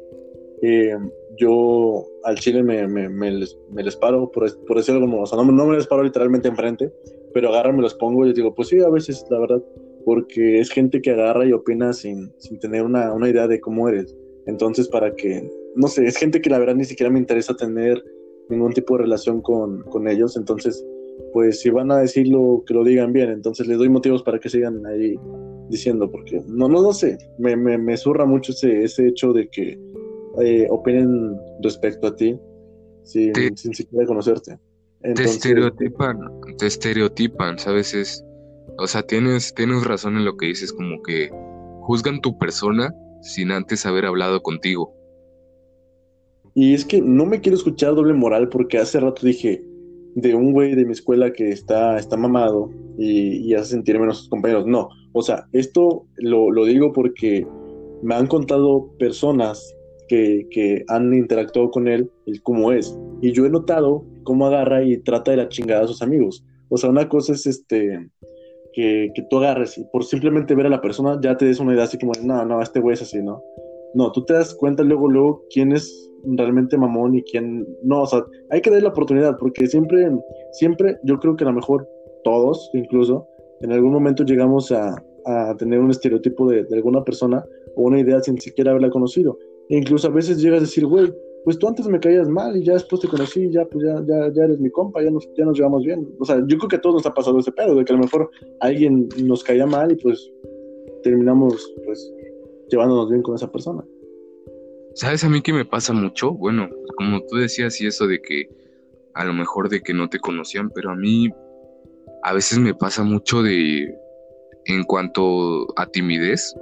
eh, yo al chile me, me, les, me, les, paro, por, por decirlo como, o sea, no, me les paro literalmente enfrente, pero agarro, me los pongo y les digo, pues sí, a veces, la verdad, porque es gente que agarra y opina sin, sin tener una, una idea de cómo eres. Entonces, para que, no sé, es gente que la verdad ni siquiera me interesa tener ningún tipo de relación con, con ellos, entonces, pues si van a decirlo, que lo digan bien, entonces les doy motivos para que sigan ahí diciendo, porque no, no, no sé, me, me, me mucho ese, ese hecho de que eh, opinen respecto a ti sin, sin siquiera conocerte. te estereotipan, te estereotipan, ¿sabes? o sea, tienes, tienes razón en lo que dices, como que juzgan tu persona sin antes haber hablado contigo. Y es que no me quiero escuchar doble moral porque hace rato dije de un güey de mi escuela que está, está mamado y, hace sentir menos a sus compañeros. No, o sea, esto lo, lo digo porque me han contado personas que, han interactuado con él, el cómo es. Y yo he notado cómo agarra y trata de la chingada a sus amigos. O sea, una cosa es este que, que tú agarres y por simplemente ver a la persona ya te des una idea así como, no, no, este güey es así, ¿no? No, tú te das cuenta luego, luego quién es realmente mamón y quién no, o sea, hay que darle la oportunidad porque siempre, siempre, yo creo que a lo mejor todos, incluso, en algún momento llegamos a, a tener un estereotipo de, alguna persona o una idea sin siquiera haberla conocido. E incluso a veces llegas a decir, güey, pues tú antes me caías mal y ya después te conocí ya, pues ya, ya, ya eres mi compa, ya nos, ya nos llevamos bien. O sea, yo creo que a todos nos ha pasado ese pedo, de que a lo mejor alguien nos caía mal y pues terminamos pues llevándonos bien con esa persona. ¿Sabes a mí qué me pasa mucho? Bueno, como tú decías y eso de que a lo mejor de que no te conocían, pero a mí a veces me pasa mucho de en cuanto a timidez,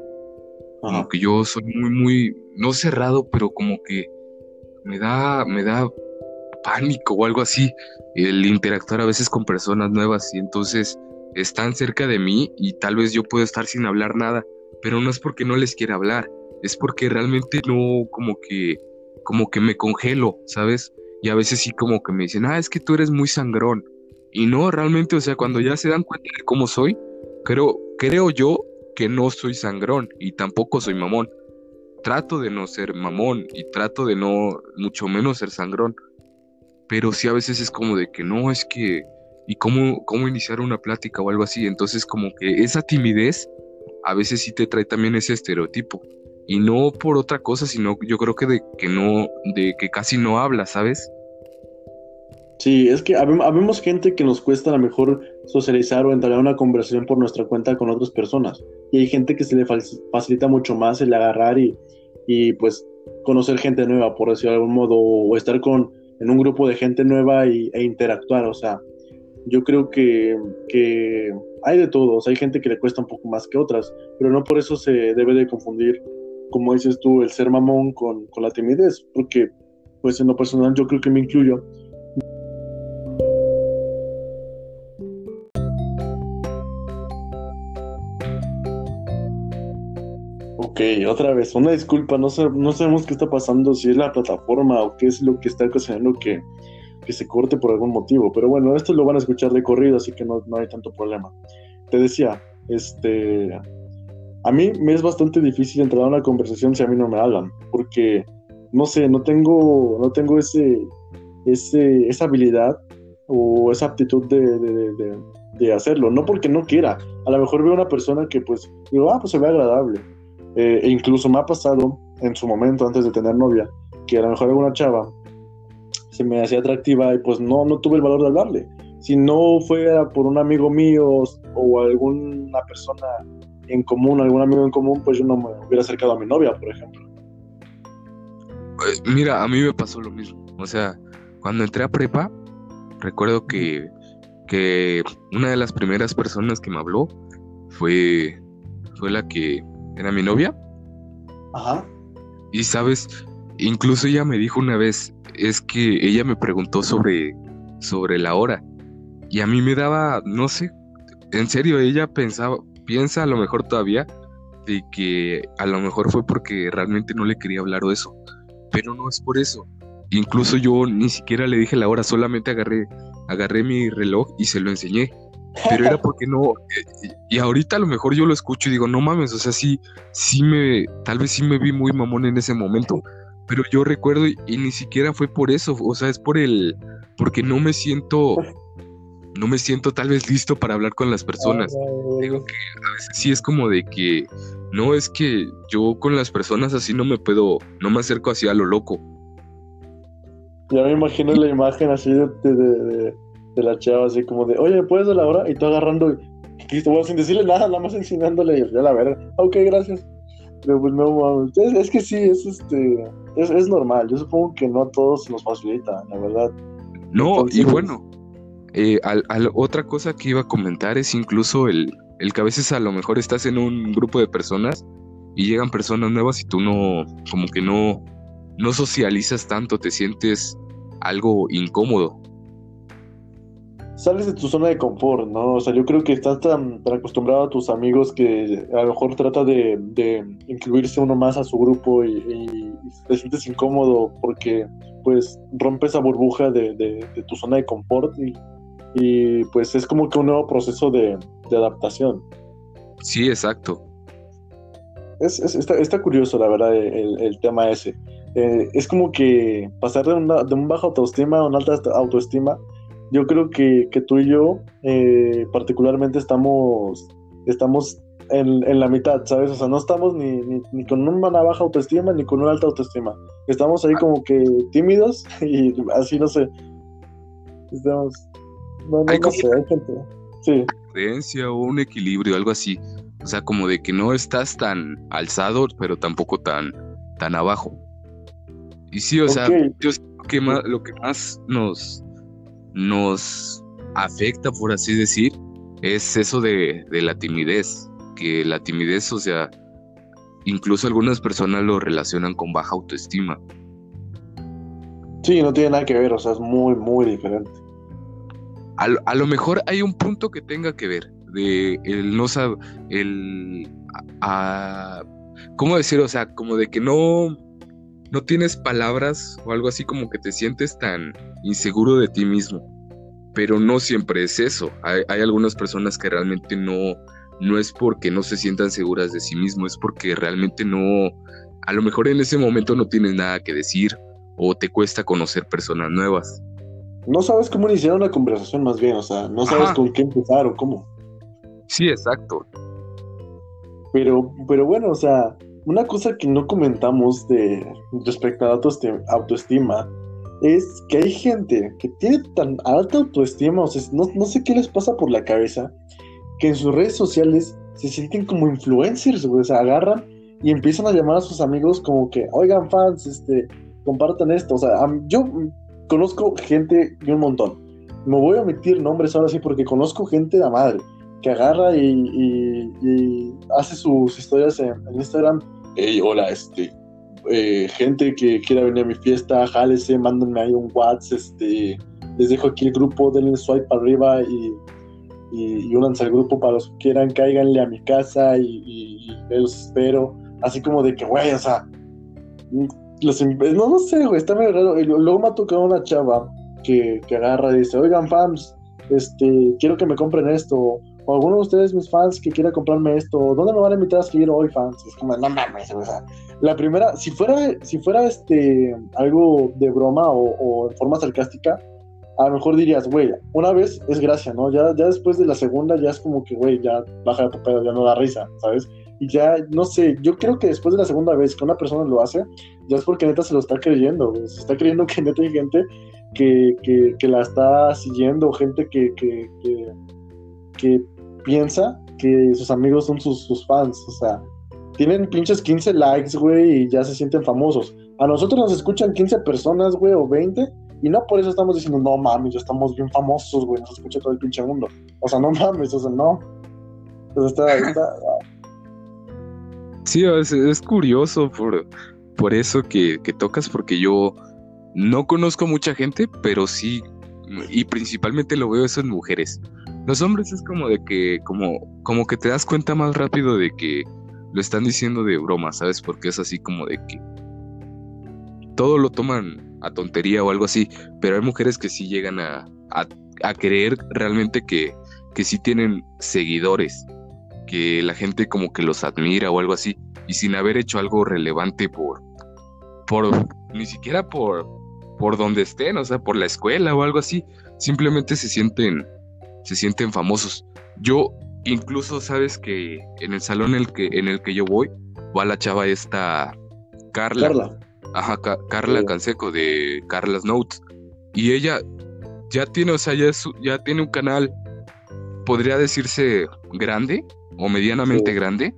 como que yo soy muy, muy, no cerrado, pero como que me da, me da pánico o algo así el interactuar a veces con personas nuevas y entonces están cerca de mí y tal vez yo puedo estar sin hablar nada, pero no es porque no les quiera hablar, es porque realmente no como que como que me congelo, ¿sabes? Y a veces sí como que me dicen, "Ah, es que tú eres muy sangrón." Y no, realmente, o sea, cuando ya se dan cuenta de cómo soy, creo creo yo que no soy sangrón y tampoco soy mamón. Trato de no ser mamón y trato de no, mucho menos ser sangrón. Pero sí a veces es como de que no, es que, ¿y cómo, cómo iniciar una plática o algo así? Entonces como que esa timidez a veces sí te trae también ese estereotipo. Y no por otra cosa, sino yo creo que de que no, de que casi no habla, ¿sabes? Sí, es que habemos gente que nos cuesta a lo mejor socializar o entablar una conversación por nuestra cuenta con otras personas. Y hay gente que se le facilita mucho más el agarrar y, y pues conocer gente nueva, por decirlo de algún modo, o estar con, en un grupo de gente nueva y, e interactuar, o sea, yo creo que, que hay de todos, hay gente que le cuesta un poco más que otras, pero no por eso se debe de confundir, como dices tú, el ser mamón con, con la timidez, porque pues en lo personal yo creo que me incluyo. Ok, otra vez, una disculpa, no, no sabemos qué está pasando, si es la plataforma o qué es lo que está ocasionando que, que se corte por algún motivo, pero bueno, esto lo van a escuchar de corrido, así que no, no hay tanto problema. Te decía, este, a mí me es bastante difícil entrar a una conversación si a mí no me hablan, porque no sé, no tengo, no tengo ese, ese, esa habilidad o esa aptitud de, de, hacerlo. No porque no quiera. A lo mejor veo una persona que pues digo, ah, pues se ve agradable. Eh, e incluso me ha pasado en su momento, antes de tener novia, que a lo mejor alguna chava se me hacía atractiva y pues no, no tuve el valor de hablarle. Si no fuera por un amigo mío o alguna persona en común, algún amigo en común, pues yo no me hubiera acercado a mi novia, por ejemplo. Eh, mira, a mí me pasó lo mismo. O sea, cuando entré a prepa, recuerdo que, que una de las primeras personas que me habló fue, fue la que era mi novia. Ajá. Y sabes, incluso ella me dijo una vez, es que ella me preguntó sobre, sobre la hora. Y a mí me daba, no sé, en serio, ella pensaba, piensa a lo mejor todavía de que a lo mejor fue porque realmente no le quería hablar o eso pero no es por eso. Incluso yo ni siquiera le dije la hora, solamente agarré, agarré mi reloj y se lo enseñé. Pero era (laughs) porque no, eh, y ahorita a lo mejor yo lo escucho y digo, no mames, o sea, sí, sí me, tal vez sí me vi muy mamón en ese momento, pero yo recuerdo y, ni siquiera fue por eso, o sea, es por el, porque no me siento, no me siento tal vez listo para hablar con las personas. Digo que a veces sí es como de que no, es que yo con las personas así no me puedo, no me acerco así a lo loco. Ya me imagino la imagen así de, de, la chava, así como de, oye, ¿puedes de la hora? Y tú agarrando, y, bueno, sin decirle nada, nada más enseñándole, y ya la verdad, ok, gracias. Pero pues no, es, es que sí, es este, es, es, normal, yo supongo que no a todos nos facilita, la verdad. No, y bueno, eh, al, otra cosa que iba a comentar es incluso el, el que a veces a lo mejor estás en un grupo de personas y llegan personas nuevas y tú no, como que no, no socializas tanto, te sientes algo incómodo. Sales de tu zona de confort, ¿no? O sea, yo creo que estás tan, acostumbrado a tus amigos que a lo mejor trata de, incluirse uno más a su grupo y, te sientes incómodo porque pues rompes esa burbuja de, de tu zona de confort y y pues es como que un nuevo proceso de, adaptación. Sí, exacto. Es, está, curioso, la verdad, el, tema ese. Eh, es como que pasar de, una, de un bajo autoestima a una alta autoestima. Yo creo que, tú y yo, eh, particularmente, estamos, estamos en, la mitad, ¿sabes? O sea, no estamos ni, ni, con una baja autoestima ni con una alta autoestima. Estamos ahí como que tímidos (laughs) y así, no sé. Estamos hay como creencia o un equilibrio, algo así. O sea, como de que no estás tan alzado, pero tampoco tan, tan abajo. Y sí, o sea, yo que más, lo que más nos, nos afecta, por así decir, es eso de, de la timidez. Que la timidez, o sea, incluso algunas personas lo relacionan con baja autoestima. Sí, no tiene nada que ver, o sea, es muy, muy diferente a, lo mejor hay un punto que tenga que ver de el no saber, el, ¿cómo decir? O sea, como de que no, no tienes palabras o algo así como que te sientes tan inseguro de ti mismo. Pero no siempre es eso. Hay, hay algunas personas que realmente no, no es porque no se sientan seguras de sí mismo, es porque realmente no, a lo mejor en ese momento no tienes nada que decir o te cuesta conocer personas nuevas no sabes cómo iniciar una conversación más bien, o sea, no sabes con qué empezar o cómo. Sí, exacto. Pero, pero bueno, o sea, una cosa que no comentamos de respecto a la autoestima es que hay gente que tiene tan alta autoestima, o sea, no, no sé qué les pasa por la cabeza, que en sus redes sociales se sienten como influencers, o sea, agarran y empiezan a llamar a sus amigos como que, oigan fans, este, compartan esto. O sea, yo conozco gente y un montón. Me voy a omitir nombres ahora sí porque conozco gente de madre que agarra y, hace sus historias en, Instagram. Hey, hola, este, eh, gente que quiera venir a mi fiesta, jálese, mándenme ahí un WhatsApp, este, les dejo aquí el grupo, denle swipe para arriba y, y, al grupo para los que quieran, cáiganle a mi casa y, y, los espero. Así como de que, güey, o sea, los, no, no sé, güey, está medio raro. Luego me ha tocado una chava que, que agarra y dice, oigan, fans, este, quiero que me compren esto o alguno de ustedes, mis fans, que quiera comprarme esto, ¿dónde me van a invitar a escribir hoy, fans? Es como, no mames, o sea, la primera, si fuera, si fuera este, algo de broma o, en forma sarcástica, a lo mejor dirías, güey, una vez es gracia, ¿no? Ya, ya después de la segunda ya es como que, güey, ya baja tu pedo, ya no da risa, ¿sabes? Y ya, no sé, yo creo que después de la segunda vez que una persona lo hace, ya es porque neta se lo está creyendo, se está creyendo que neta hay gente que, que, que la está siguiendo, gente que, que, que piensa que sus amigos son sus, fans. O sea, tienen pinches 15 likes, güey, y ya se sienten famosos. A nosotros nos escuchan 15 personas, güey, o 20, y no por eso estamos diciendo, no mames, ya estamos bien famosos, güey, nos escucha todo el pinche mundo. O sea, no mames, o sea, no. Pues está, está... Sí, es, curioso por, por eso que, que tocas, porque yo no conozco mucha gente, pero sí, y principalmente lo veo eso en mujeres. Los hombres es como de que, como, como que te das cuenta más rápido de que lo están diciendo de broma, ¿sabes? Porque es así como de que todo lo toman a tontería o algo así, pero hay mujeres que sí llegan a, a, creer realmente que, que sí tienen seguidores, que la gente como que los admira o algo así, y sin haber hecho algo relevante por, por, ni siquiera por, por donde estén, o sea, por la escuela o algo así, simplemente se sienten se sienten famosos. Yo incluso sabes que en el salón en el que, en el que yo voy, va la chava esta Carla. Carla. Ajá, Carla Canseco de Carla's Notes. Y ella ya tiene, o sea, ya, ya tiene un canal, podría decirse grande o medianamente grande.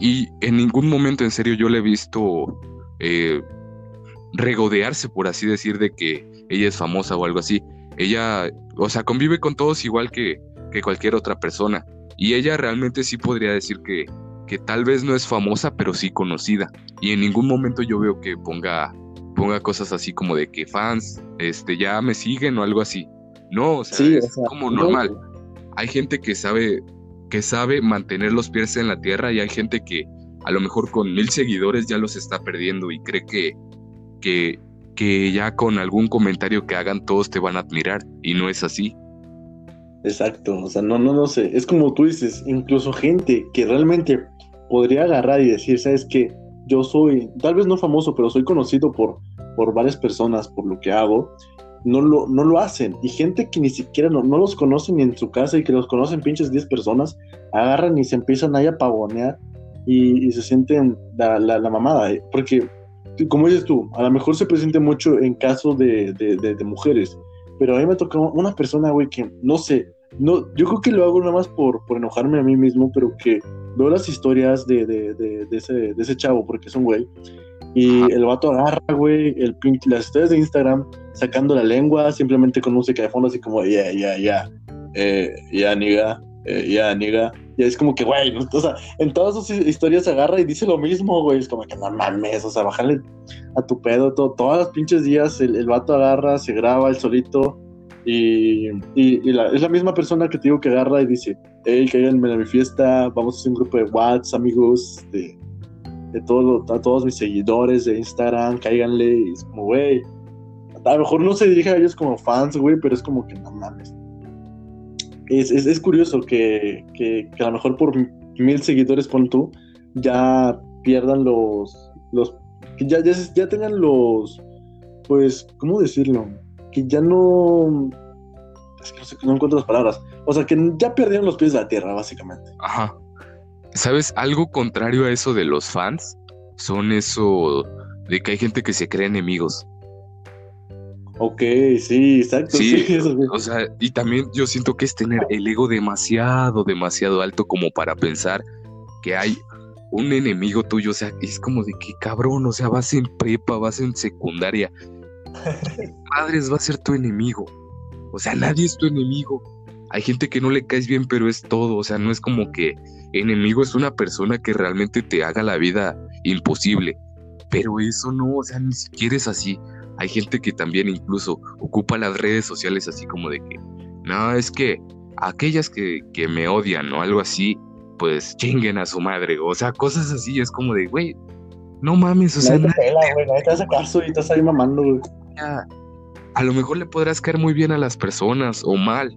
Y en ningún momento en serio yo le he visto eh, regodearse, por así decir, de que ella es famosa o algo así. Ella, o sea, convive con todos igual que, que cualquier otra persona. Y ella realmente sí podría decir que, que tal vez no es famosa, pero sí conocida. Y en ningún momento yo veo que ponga, ponga cosas así como de que fans, este, ya me siguen o algo así. No, o sea, es como normal. Hay gente que sabe, que sabe mantener los pies en la tierra y hay gente que a lo mejor con mil seguidores ya los está perdiendo y cree que, que que ya con algún comentario que hagan todos te van a admirar y no es así. Exacto, o sea, no, no, no sé, es como tú dices, incluso gente que realmente podría agarrar y decir, sabes que yo soy, tal vez no famoso, pero soy conocido por, por varias personas por lo que hago, no lo, no lo hacen. Y gente que ni siquiera no, no los conocen ni en su casa y que los conocen pinches 10 personas, agarran y se empiezan ahí a pavonear y, se sienten la, la, la mamada. ¿eh? Porque como dices tú, a lo mejor se presente mucho en casos de, de, mujeres, pero a mí me toca una persona, güey, que no sé, no, yo creo que lo hago nada más por, por enojarme a mí mismo, pero que veo las historias de, de, ese, de ese chavo, porque es un güey, y el vato agarra, güey, el las historias de Instagram, sacando la lengua, simplemente con música de fondo, así como, ya, ya, ya, eh, ya, niga, eh, ya, niga. Y es como que, güey, o sea, en todas sus historias se agarra y dice lo mismo, güey. Es como que no mames, o sea, bájale a tu pedo. Todo, todos los pinches días el, el vato agarra, se graba el solito. Y, y, es la misma persona que te digo que agarra y dice, hey, cáiganme a mi fiesta, vamos a hacer un grupo de WhatsApp, amigos, de, de todo, a todos mis seguidores de Instagram, cáiganle. Y es como, güey, a lo mejor no se dirige a ellos como fans, güey, pero es como que no mames es, es, curioso que, que, a lo mejor por mil seguidores, pon tú, ya pierdan los, los que ya, ya, ya tengan los, pues, ¿cómo decirlo? Que ya no, es que no, sé, no encuentro las palabras, o sea, que ya perdieron los pies de la tierra, básicamente. Ajá. ¿Sabes? Algo contrario a eso de los fans son eso de que hay gente que se cree enemigos. Ok, sí, exacto. (laughs) Sí, o sea, y también yo siento que es tener el ego demasiado, demasiado alto como para pensar que hay un enemigo tuyo, o sea, es como de que cabrón, o sea, vas en prepa, vas en secundaria. Madres va a ser tu enemigo. O sea, nadie es tu enemigo. Hay gente que no le caes bien, pero es todo. O sea, no es como que enemigo es una persona que realmente te haga la vida imposible. Pero eso no, o sea, ni siquiera es así. Hay gente que también incluso ocupa las redes sociales así como de que, no, es que aquellas que, que me odian o algo así, pues chinguen a su madre. O sea, cosas así, es como de, güey, no mames, o sea. Nadie te pela, güey, nadie te hace caso y estás ahí mamando, güey. A lo mejor le podrás caer muy bien a las personas o mal,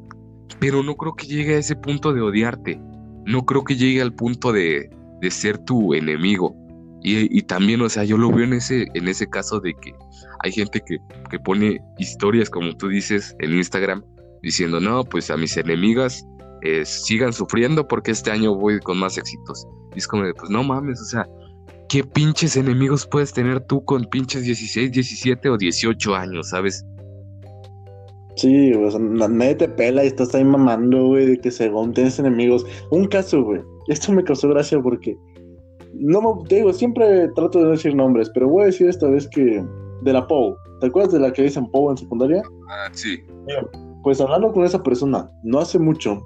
pero no creo que llegue a ese punto de odiarte. No creo que llegue al punto de, de ser tu enemigo. Y, y, también, o sea, yo lo veo en ese, en ese caso de que hay gente que, que pone historias, como tú dices, en Instagram, diciendo, no, pues a mis enemigas eh, sigan sufriendo porque este año voy con más éxitos. Y es como de, pues no mames, o sea, ¿qué pinches enemigos puedes tener tú con pinches 16, 17 o 18 años, sabes? Sí, o sea, nadie te pela y estás ahí mamando, güey, de que según tienes enemigos. Un caso, güey, esto me causó gracia porque, no, te digo, siempre trato de no decir nombres, pero voy a decir esta vez que, de la POU, ¿te acuerdas de la que dicen POU en secundaria? Ah, sí. Pues hablando con esa persona, no hace mucho,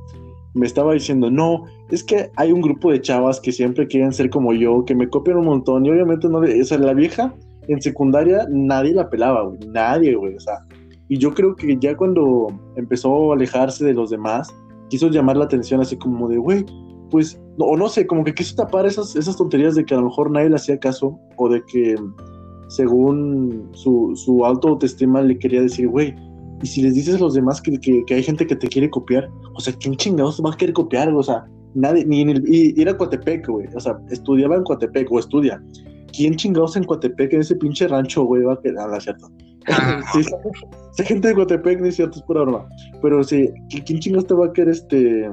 me estaba diciendo, no, es que hay un grupo de chavas que siempre quieren ser como yo, que me copian un montón, y obviamente no, o sea, la vieja en secundaria nadie la pelaba, güey, nadie, güey, o sea, y yo creo que ya cuando empezó a alejarse de los demás, quiso llamar la atención así como de, güey, pues, o no sé, como que quiso tapar esas, esas tonterías de que a lo mejor nadie le hacía caso, o de que según su, su autoestima le quería decir, güey, y si les dices a los demás que, que, hay gente que te quiere copiar, o sea, ¿quién chingados va a querer copiar? O sea, nadie, ni en el. Y era Coatepec, güey. O sea, estudiaba en Coatepec o estudia. ¿Quién chingados en Coatepec, en ese pinche rancho, güey, va a quedar, ah, cierto? (laughs) Sí, sí, gente de Coatepec, ni cierto, es pura broma. Pero sí, ¿quién chingados te va a querer este,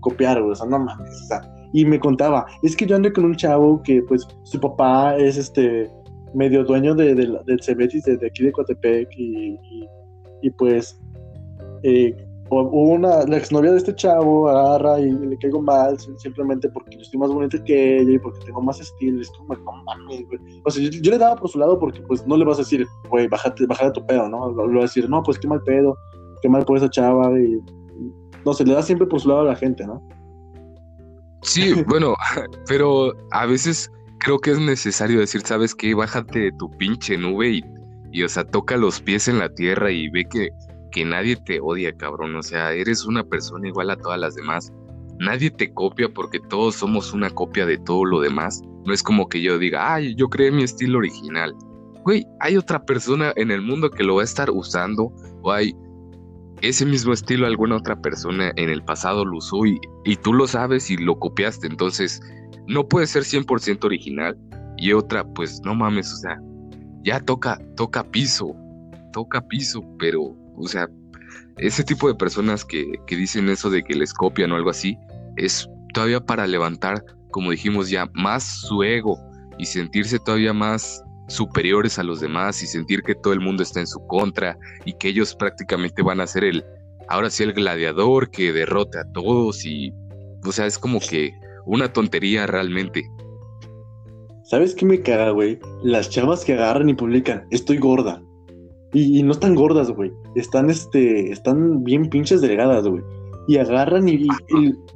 copiar, güey? O sea, no mames, o sea. Y me contaba, es que yo ando con un chavo que, pues, su papá es este medio dueño de, de, del Cebetis de, aquí de Coatepec y, y y pues eh, una, la exnovia de este chavo agarra y le caigo mal simplemente porque yo estoy más bonita que ella y porque tengo más estilo. Es como, no mames, güey. O sea, yo, le daba por su lado porque pues no le vas a decir, güey, bájate, bájate tu pedo, ¿no? Le vas a decir, no, pues qué mal pedo, qué mal por esa chava y no se le da siempre por su lado a la gente, ¿no? Sí, (laughs) bueno, pero a veces creo que es necesario decir, ¿sabes qué? Bájate de tu pinche nube y o sea, toca los pies en la tierra y ve que, que nadie te odia, cabrón. O sea, eres una persona igual a todas las demás. Nadie te copia porque todos somos una copia de todo lo demás. No es como que yo diga, ay, yo creé mi estilo original. Güey, hay otra persona en el mundo que lo va a estar usando o hay ese mismo estilo alguna otra persona en el pasado lo usó y, y tú lo sabes y lo copiaste. Entonces, no puede ser 100% original. Y otra, pues no mames, o sea, ya toca, toca piso, toca piso, pero, o sea, ese tipo de personas que, que dicen eso de que les copian o algo así, es todavía para levantar, como dijimos ya, más su ego y sentirse todavía más superiores a los demás y sentir que todo el mundo está en su contra y que ellos prácticamente van a ser el, ahora sí, el gladiador que derrote a todos y, o sea, es como que una tontería realmente. ¿Sabes qué me caga, güey? Las chavas que agarran y publican, estoy gorda. Y, no están gordas, güey. Están, este, están bien pinches delgadas, güey. Y agarran y,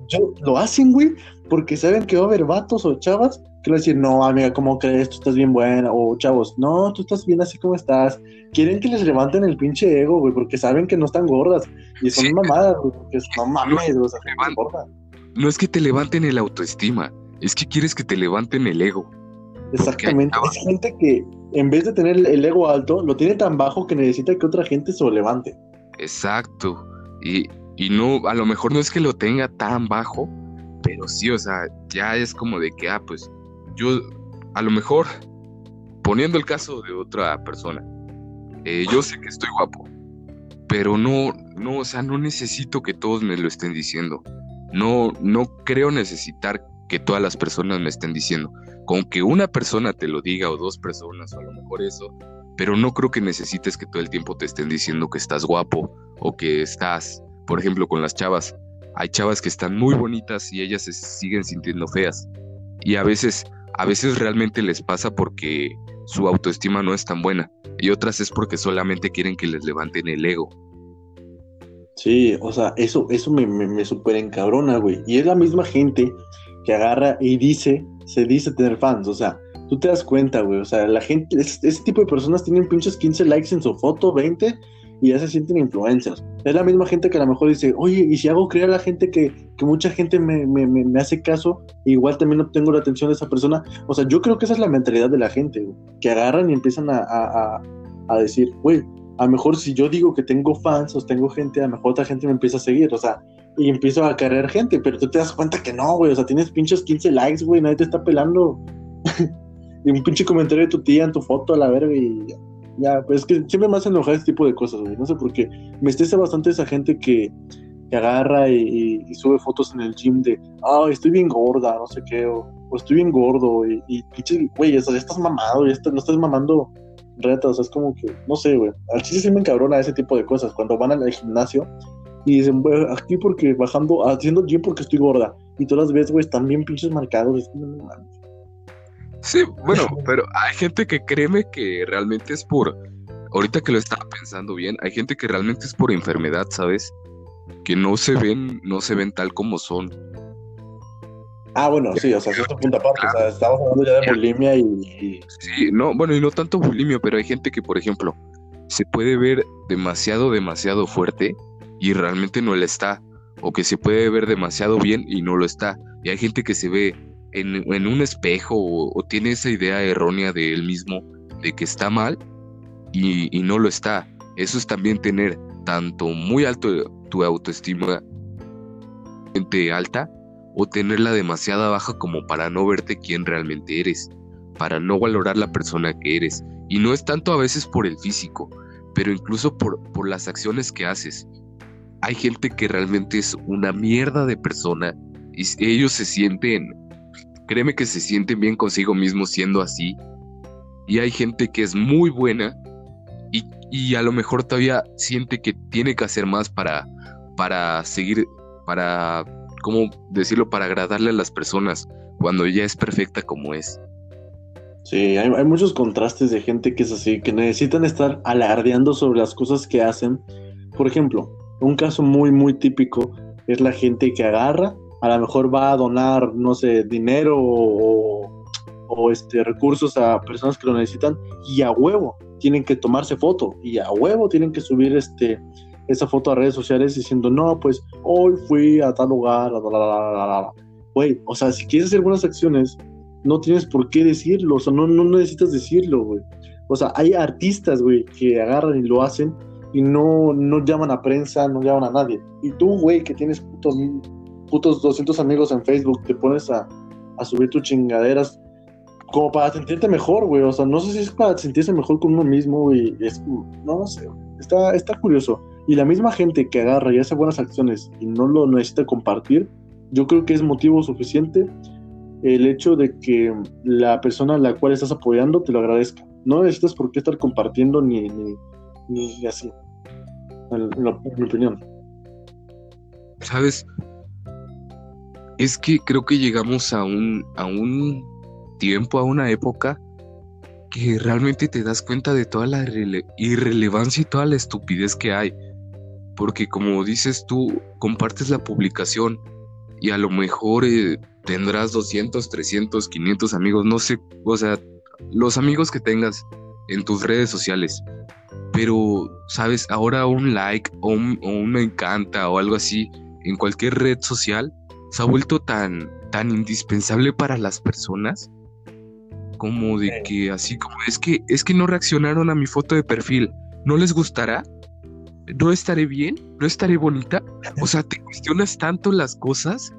yo, lo hacen, güey, porque saben que va a haber vatos o chavas que van a decir, no, amiga, ¿cómo crees? Tú estás bien buena. O chavos, no, tú estás bien así como estás. Quieren que les levanten el pinche ego, güey, porque saben que no están gordas. Y son mamadas, güey, porque no mames, o sea, no, no es que te levanten el autoestima, es que quieres que te levanten el ego. Exactamente. Es gente que en vez de tener el ego alto, lo tiene tan bajo que necesita que otra gente se lo levante. Exacto. Y, y no, a lo mejor no es que lo tenga tan bajo, pero sí, o sea, ya es como de que, ah, pues yo, a lo mejor, poniendo el caso de otra persona, eh, yo sé que estoy guapo, pero no, no, o sea, no necesito que todos me lo estén diciendo. No, no creo necesitar que todas las personas me estén diciendo con que una persona te lo diga o dos personas o a lo mejor eso, pero no creo que necesites que todo el tiempo te estén diciendo que estás guapo o que estás, por ejemplo, con las chavas. Hay chavas que están muy bonitas y ellas se siguen sintiendo feas. Y a veces, a veces realmente les pasa porque su autoestima no es tan buena. Y otras es porque solamente quieren que les levanten el ego. Sí, o sea, eso, eso me, me, me super encabrona, güey. Y es la misma gente que agarra y dice, se dice tener fans. O sea, tú te das cuenta, güey. O sea, la gente, ese tipo de personas tienen pinches 15 likes en su foto, 20, y ya se sienten influencers. Es la misma gente que a lo mejor dice, oye, y si hago creer a la gente que, que mucha gente me, me, me, hace caso, igual también obtengo la atención de esa persona. O sea, yo creo que esa es la mentalidad de la gente, güey, que agarran y empiezan a, a, a decir, güey, a lo mejor si yo digo que tengo fans o tengo gente, a lo mejor otra gente me empieza a seguir, o sea, y empiezo a cargar gente, pero tú te das cuenta que no, güey, o sea, tienes pinches 15 likes, güey, nadie te está pelando. (laughs) y un pinche comentario de tu tía en tu foto a la verga y ya, pues es que siempre me hace enojar este tipo de cosas, güey, no sé por qué. Me estresa bastante esa gente que, que agarra y, sube fotos en el gym de, ah, estoy bien gorda, no sé qué, o, estoy bien gordo, y, y pinches, güey, ya estás mamado, ya estás, no estás mamando retos, o sea, es como que, no sé, güey. Al chiste sí me encabrona ese tipo de cosas. Cuando van al gimnasio y dicen, güey, aquí porque bajando, haciendo gym porque estoy gorda. Y todas las veces, güey, están bien pinches marcados. sí, bueno, pero hay gente que créeme que realmente es por. Ahorita que lo estaba pensando bien, hay gente que realmente es por enfermedad, ¿sabes? Que no se ven, no se ven tal como son. Ah, bueno, sí, o sea, es otro punto aparte, o sea, estamos hablando ya de bulimia y, Sí, no, bueno, y no tanto bulimia, pero hay gente que, por ejemplo, se puede ver demasiado, demasiado fuerte y realmente no lo está, o que se puede ver demasiado bien y no lo está, y hay gente que se ve en, un espejo o, tiene esa idea errónea de él mismo de que está mal y, y no lo está. Eso es también tener tanto muy alto tu autoestima alta o tenerla demasiada baja como para no verte quién realmente eres, para no valorar la persona que eres. Y no es tanto a veces por el físico, pero incluso por, por las acciones que haces. Hay gente que realmente es una mierda de persona y ellos se sienten, créeme que se sienten bien consigo mismos siendo así. Y hay gente que es muy buena y, y a lo mejor todavía siente que tiene que hacer más para, para seguir, para ¿cómo decirlo? Para agradarle a las personas cuando ella es perfecta como es. Sí, hay, muchos contrastes de gente que es así, que necesitan estar alardeando sobre las cosas que hacen. Por ejemplo, un caso muy, muy típico es la gente que agarra, a lo mejor va a donar, no sé, dinero o, o este, recursos a personas que lo necesitan y a huevo tienen que tomarse foto y a huevo tienen que subir este esa foto a redes sociales diciendo, no, pues hoy fui a tal lugar, güey, o sea, si quieres hacer buenas acciones, no tienes por qué decirlo, o sea, no, no necesitas decirlo, güey. O sea, hay artistas, güey, que agarran y lo hacen y no, no llaman a prensa, no llaman a nadie. Y tú, güey, que tienes putos, putos 200 amigos en Facebook, te pones a, a subir tus chingaderas como para sentirte mejor, güey. O sea, no sé si es para sentirse mejor con uno mismo, güey. Es, no, no sé, está, está curioso. Y la misma gente que agarra y hace buenas acciones y no lo necesita compartir, yo creo que es motivo suficiente el hecho de que la persona a la cual estás apoyando te lo agradezca. No necesitas por qué estar compartiendo ni, ni, así, en, mi opinión. ¿Sabes? Es que creo que llegamos a un, a un tiempo, a una época que realmente te das cuenta de toda la irrelevancia y toda la estupidez que hay. Porque como dices tú, compartes la publicación y a lo mejor eh, tendrás 200, 300, 500 amigos, no sé, o sea, los amigos que tengas en tus redes sociales. Pero, ¿sabes? Ahora un like o un, me encanta o algo así en cualquier red social se ha vuelto tan, tan indispensable para las personas como de que así como es que es que no reaccionaron a mi foto de perfil, ¿no les gustará? ¿No estaré bien? ¿No estaré bonita? O sea, te cuestionas tanto las cosas,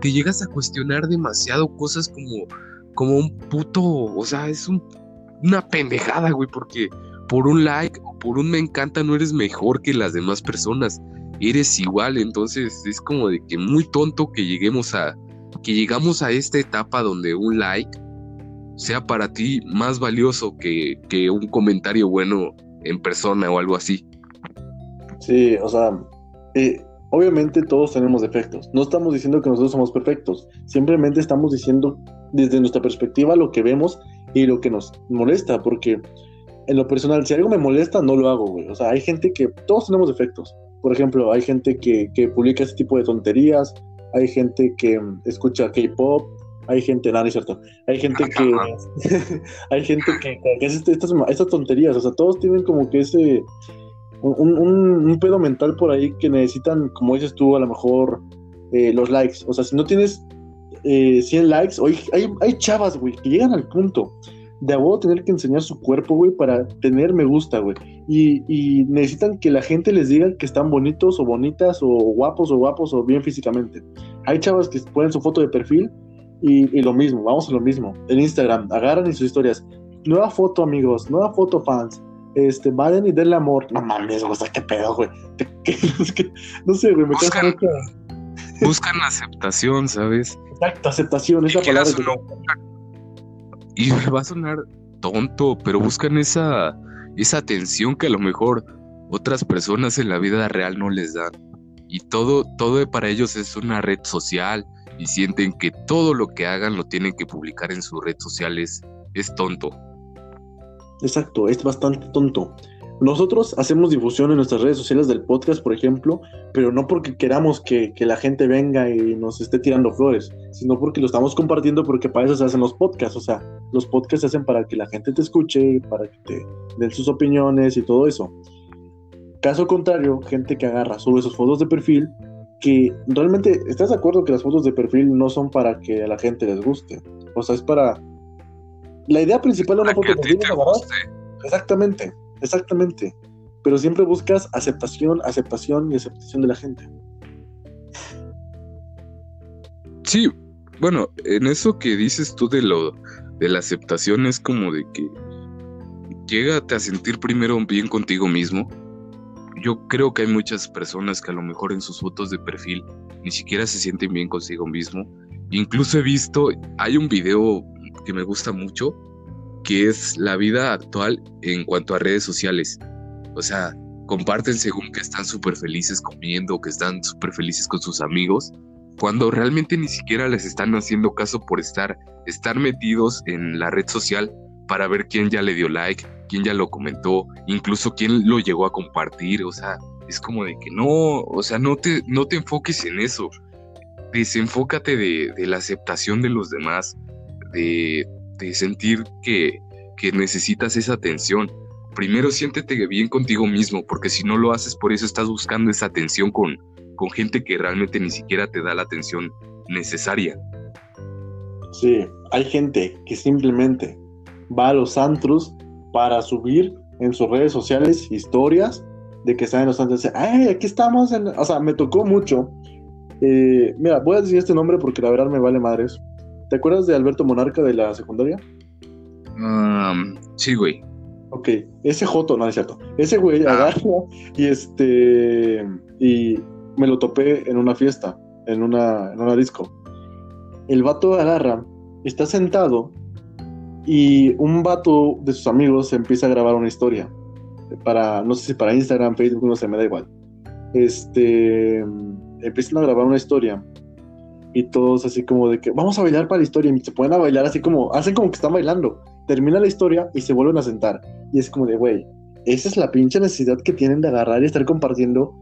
te llegas a cuestionar demasiado cosas como, como un puto, o sea, es una pendejada, güey, porque por un like o por un me encanta no eres mejor que las demás personas, eres igual, entonces es como de que muy tonto que lleguemos a, que llegamos a esta etapa donde un like sea para ti más valioso que un comentario bueno en persona o algo así. Sí, o sea, eh, obviamente todos tenemos defectos. No estamos diciendo que nosotros somos perfectos, simplemente estamos diciendo desde nuestra perspectiva lo que vemos y lo que nos molesta, porque en lo personal, si algo me molesta, no lo hago, güey. O sea, hay gente que, todos tenemos defectos. Por ejemplo, hay gente que, que publica ese tipo de tonterías, hay gente que mm, escucha K-pop, hay gente, nada, no es cierto. Hay gente que, (laughs) (laughs) hay gente que, que hace estas, estas tonterías, o sea, todos tienen como que ese, un, un, pedo mental por ahí que necesitan, como dices tú, a lo mejor eh, los likes. O sea, si no tienes eh, 100 likes, hay, hay, hay chavas, güey, que llegan al punto de a tener que enseñar su cuerpo, güey, para tener me gusta, güey. Y, y, necesitan que la gente les diga que están bonitos o bonitas o guapos o guapos o bien físicamente. Hay chavas que ponen su foto de perfil y, y lo mismo, vamos a lo mismo. En Instagram, agarran en sus historias. Nueva foto, amigos, nueva foto, fans este, vayan y denle amor. No mames, o sea, qué pedo, güey. (laughs) no sé, güey, me buscan, buscan aceptación, ¿sabes? Exacto, aceptación, esa palabra. y va a sonar tonto, pero buscan esa, esa atención que a lo mejor otras personas en la vida real no les dan. Y todo, todo para ellos es una red social y sienten que todo lo que hagan lo tienen que publicar en su red social es tonto. Exacto, es bastante tonto. Nosotros hacemos difusión en nuestras redes sociales del podcast, por ejemplo, pero no porque queramos que, la gente venga y nos esté tirando flores, sino porque lo estamos compartiendo porque para eso se hacen los podcasts. O sea, los podcasts se hacen para que la gente te escuche, para que te den sus opiniones y todo eso. Caso contrario, gente que agarra, sube sus fotos de perfil, que realmente, ¿estás de acuerdo que las fotos de perfil no son para que a la gente les guste? O sea, es para la idea principal de una foto de Exactamente, exactamente. Pero siempre buscas aceptación, aceptación y aceptación de la gente. Sí, bueno, en eso que dices tú de lo de la aceptación es como de que llégate a sentir primero bien contigo mismo. Yo creo que hay muchas personas que a lo mejor en sus fotos de perfil ni siquiera se sienten bien consigo mismo. Incluso he visto, hay un video que me gusta mucho, que es la vida actual en cuanto a redes sociales. O sea, comparten según que están súper felices comiendo, que están súper felices con sus amigos, cuando realmente ni siquiera les están haciendo caso por estar, estar metidos en la red social para ver quién ya le dio like, quién ya lo comentó, incluso quién lo llegó a compartir. O sea, es como de que no, o sea, no te, no te enfoques en eso. Desenfócate de, de la aceptación de los demás, de, sentir que, que necesitas esa atención. Primero siéntete bien contigo mismo, porque si no lo haces, por eso estás buscando esa atención con, con gente que realmente ni siquiera te da la atención necesaria. Sí, hay gente que simplemente va a los antros para subir en sus redes sociales historias de que están en los antros. ¡Ay, aquí estamos! O sea, me tocó mucho. Eh, mira, voy a decir este nombre porque la verdad me vale madres. ¿Te acuerdas de Alberto Monarca de la secundaria? sí, güey. Ok, ese Joto, no es cierto. Ese güey ah. agarra y este. Y me lo topé en una fiesta, en una, en una disco. El vato agarra, está sentado y un vato de sus amigos empieza a grabar una historia. Para, no sé si para Instagram, Facebook, no sé, me da igual. Este. Empiezan a grabar una historia y todos así como de que vamos a bailar para la historia y se ponen a bailar así como, hacen como que están bailando, termina la historia y se vuelven a sentar y es como de, güey, esa es la pinche necesidad que tienen de agarrar y estar compartiendo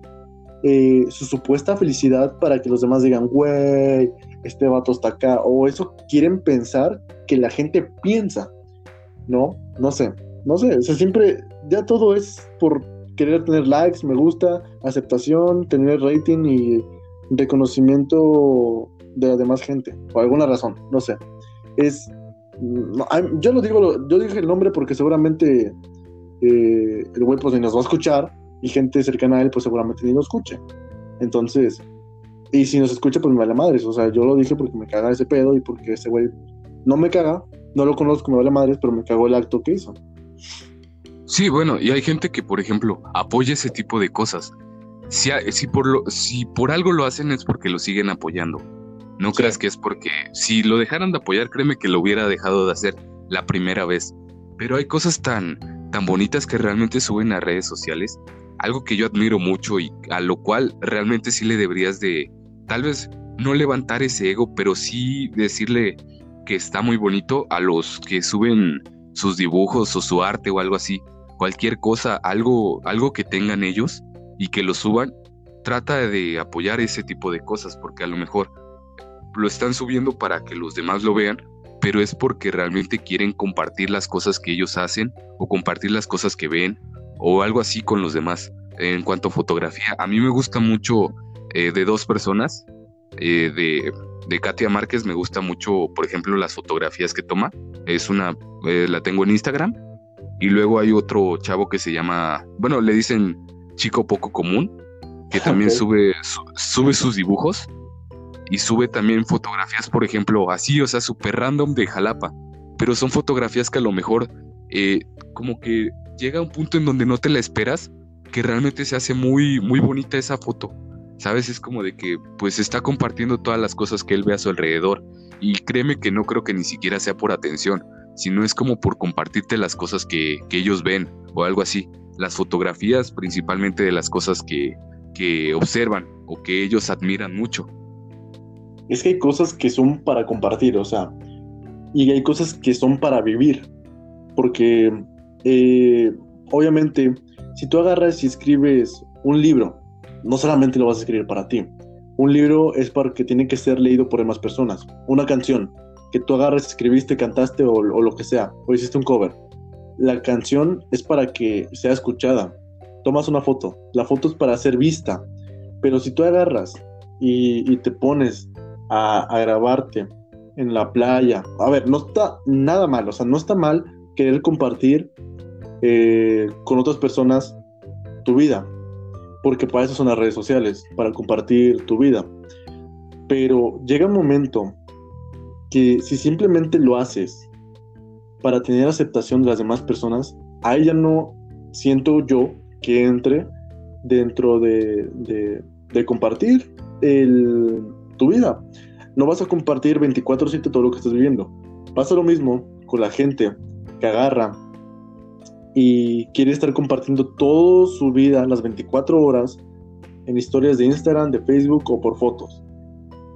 eh, su supuesta felicidad para que los demás digan, güey, este vato está acá, o eso quieren pensar que la gente piensa, ¿no? No sé, no sé, o sea, siempre, ya todo es por querer tener likes, me gusta, aceptación, tener rating y reconocimiento de la demás gente, por alguna razón, no sé. Es. yo lo digo, yo dije el nombre porque seguramente eh, el güey pues ni nos va a escuchar y gente cercana a él pues seguramente ni lo escuche. Entonces, y si nos escucha pues me vale madres, o sea, yo lo dije porque me caga ese pedo y porque ese güey no me caga, no lo conozco, me vale madres, pero me cagó el acto que hizo. Sí, bueno, y hay gente que, por ejemplo, apoya ese tipo de cosas. Si, si, por lo, si por algo lo hacen es porque lo siguen apoyando. No creas que es porque si lo dejaran de apoyar, créeme que lo hubiera dejado de hacer la primera vez. Pero hay cosas tan, tan bonitas que realmente suben a redes sociales. Algo que yo admiro mucho y a lo cual realmente sí le deberías de, tal vez no levantar ese ego, pero sí decirle, que está muy bonito a los que suben sus dibujos o su arte o algo así. Cualquier cosa, algo, algo que tengan ellos y que lo suban, trata de apoyar ese tipo de cosas porque a lo mejor lo están subiendo para que los demás lo vean, pero es porque realmente quieren compartir las cosas que ellos hacen o compartir las cosas que ven o algo así con los demás. En cuanto a fotografía, a mí me gusta mucho eh, de dos personas, eh, de, de, Katia Márquez, me gusta mucho, por ejemplo, las fotografías que toma. Es una, eh, la tengo en Instagram. Y luego hay otro chavo que se llama, bueno, le dicen chico poco común, que (laughs) también sube, sube sus dibujos y sube también fotografías, por ejemplo, así, o sea, súper random de Jalapa. Pero son fotografías que a lo mejor como que llega a un punto en donde no te la esperas, que realmente se hace muy, muy bonita esa foto. ¿Sabes? Es como de que pues está compartiendo todas las cosas que él ve a su alrededor. Y créeme que no creo que ni siquiera sea por atención, sino es como por compartirte las cosas que, ellos ven o algo así. Las fotografías principalmente de las cosas que, que observan o que ellos admiran mucho. Es que hay cosas que son para compartir, o sea, y hay cosas que son para vivir. Porque eh, obviamente, si tú agarras y escribes un libro, no solamente lo vas a escribir para ti. Un libro es para que tiene que ser leído por demás personas. Una canción que tú agarras, escribiste, cantaste o, lo que sea, o hiciste un cover. La canción es para que sea escuchada. Tomas una foto. La foto es para ser vista. Pero si tú agarras y, te pones a, grabarte en la playa, a ver, no está nada mal, o sea, no está mal querer compartir eh, con otras personas tu vida, porque para eso son las redes sociales, para compartir tu vida. Pero llega un momento que si simplemente lo haces para tener aceptación de las demás personas, ahí ya no siento yo que entre dentro de, de, compartir tu vida. No vas a compartir 24/7 todo lo que estás viviendo. Pasa lo mismo con la gente que agarra y quiere estar compartiendo toda su vida, las 24 horas, en historias de Instagram, de Facebook o por fotos.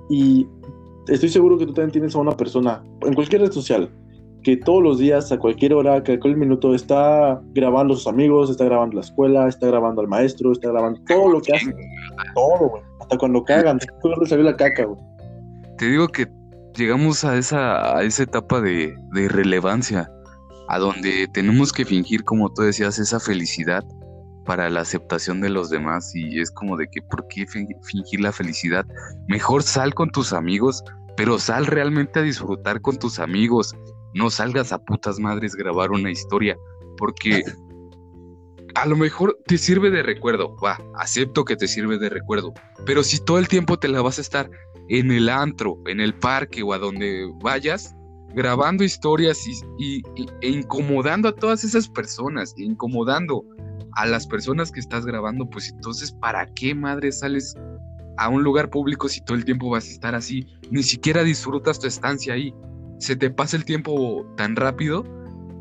Y estoy seguro que tú también tienes a una persona, en cualquier red social, que todos los días, a cualquier hora, a cualquier minuto, está grabando a sus amigos, está grabando la escuela, está grabando al maestro, está grabando todo lo que hace. (laughs) Todo, güey. Hasta cuando cagan, le salió la caca, güey. Te digo que llegamos a esa, a esa etapa de, de relevancia a donde tenemos que fingir, como tú decías, esa felicidad para la aceptación de los demás y es como de que, ¿por qué fingir la felicidad? Mejor sal con tus amigos, pero sal realmente a disfrutar con tus amigos, no salgas a putas madres grabar una historia, porque a lo mejor te sirve de recuerdo, va, acepto que te sirve de recuerdo, pero si todo el tiempo te la vas a estar en el antro, en el parque o a donde vayas, grabando historias y, e incomodando a todas esas personas, e incomodando a las personas que estás grabando, pues entonces, ¿para qué madre sales a un lugar público si todo el tiempo vas a estar así? Ni siquiera disfrutas tu estancia ahí. Se te pasa el tiempo tan rápido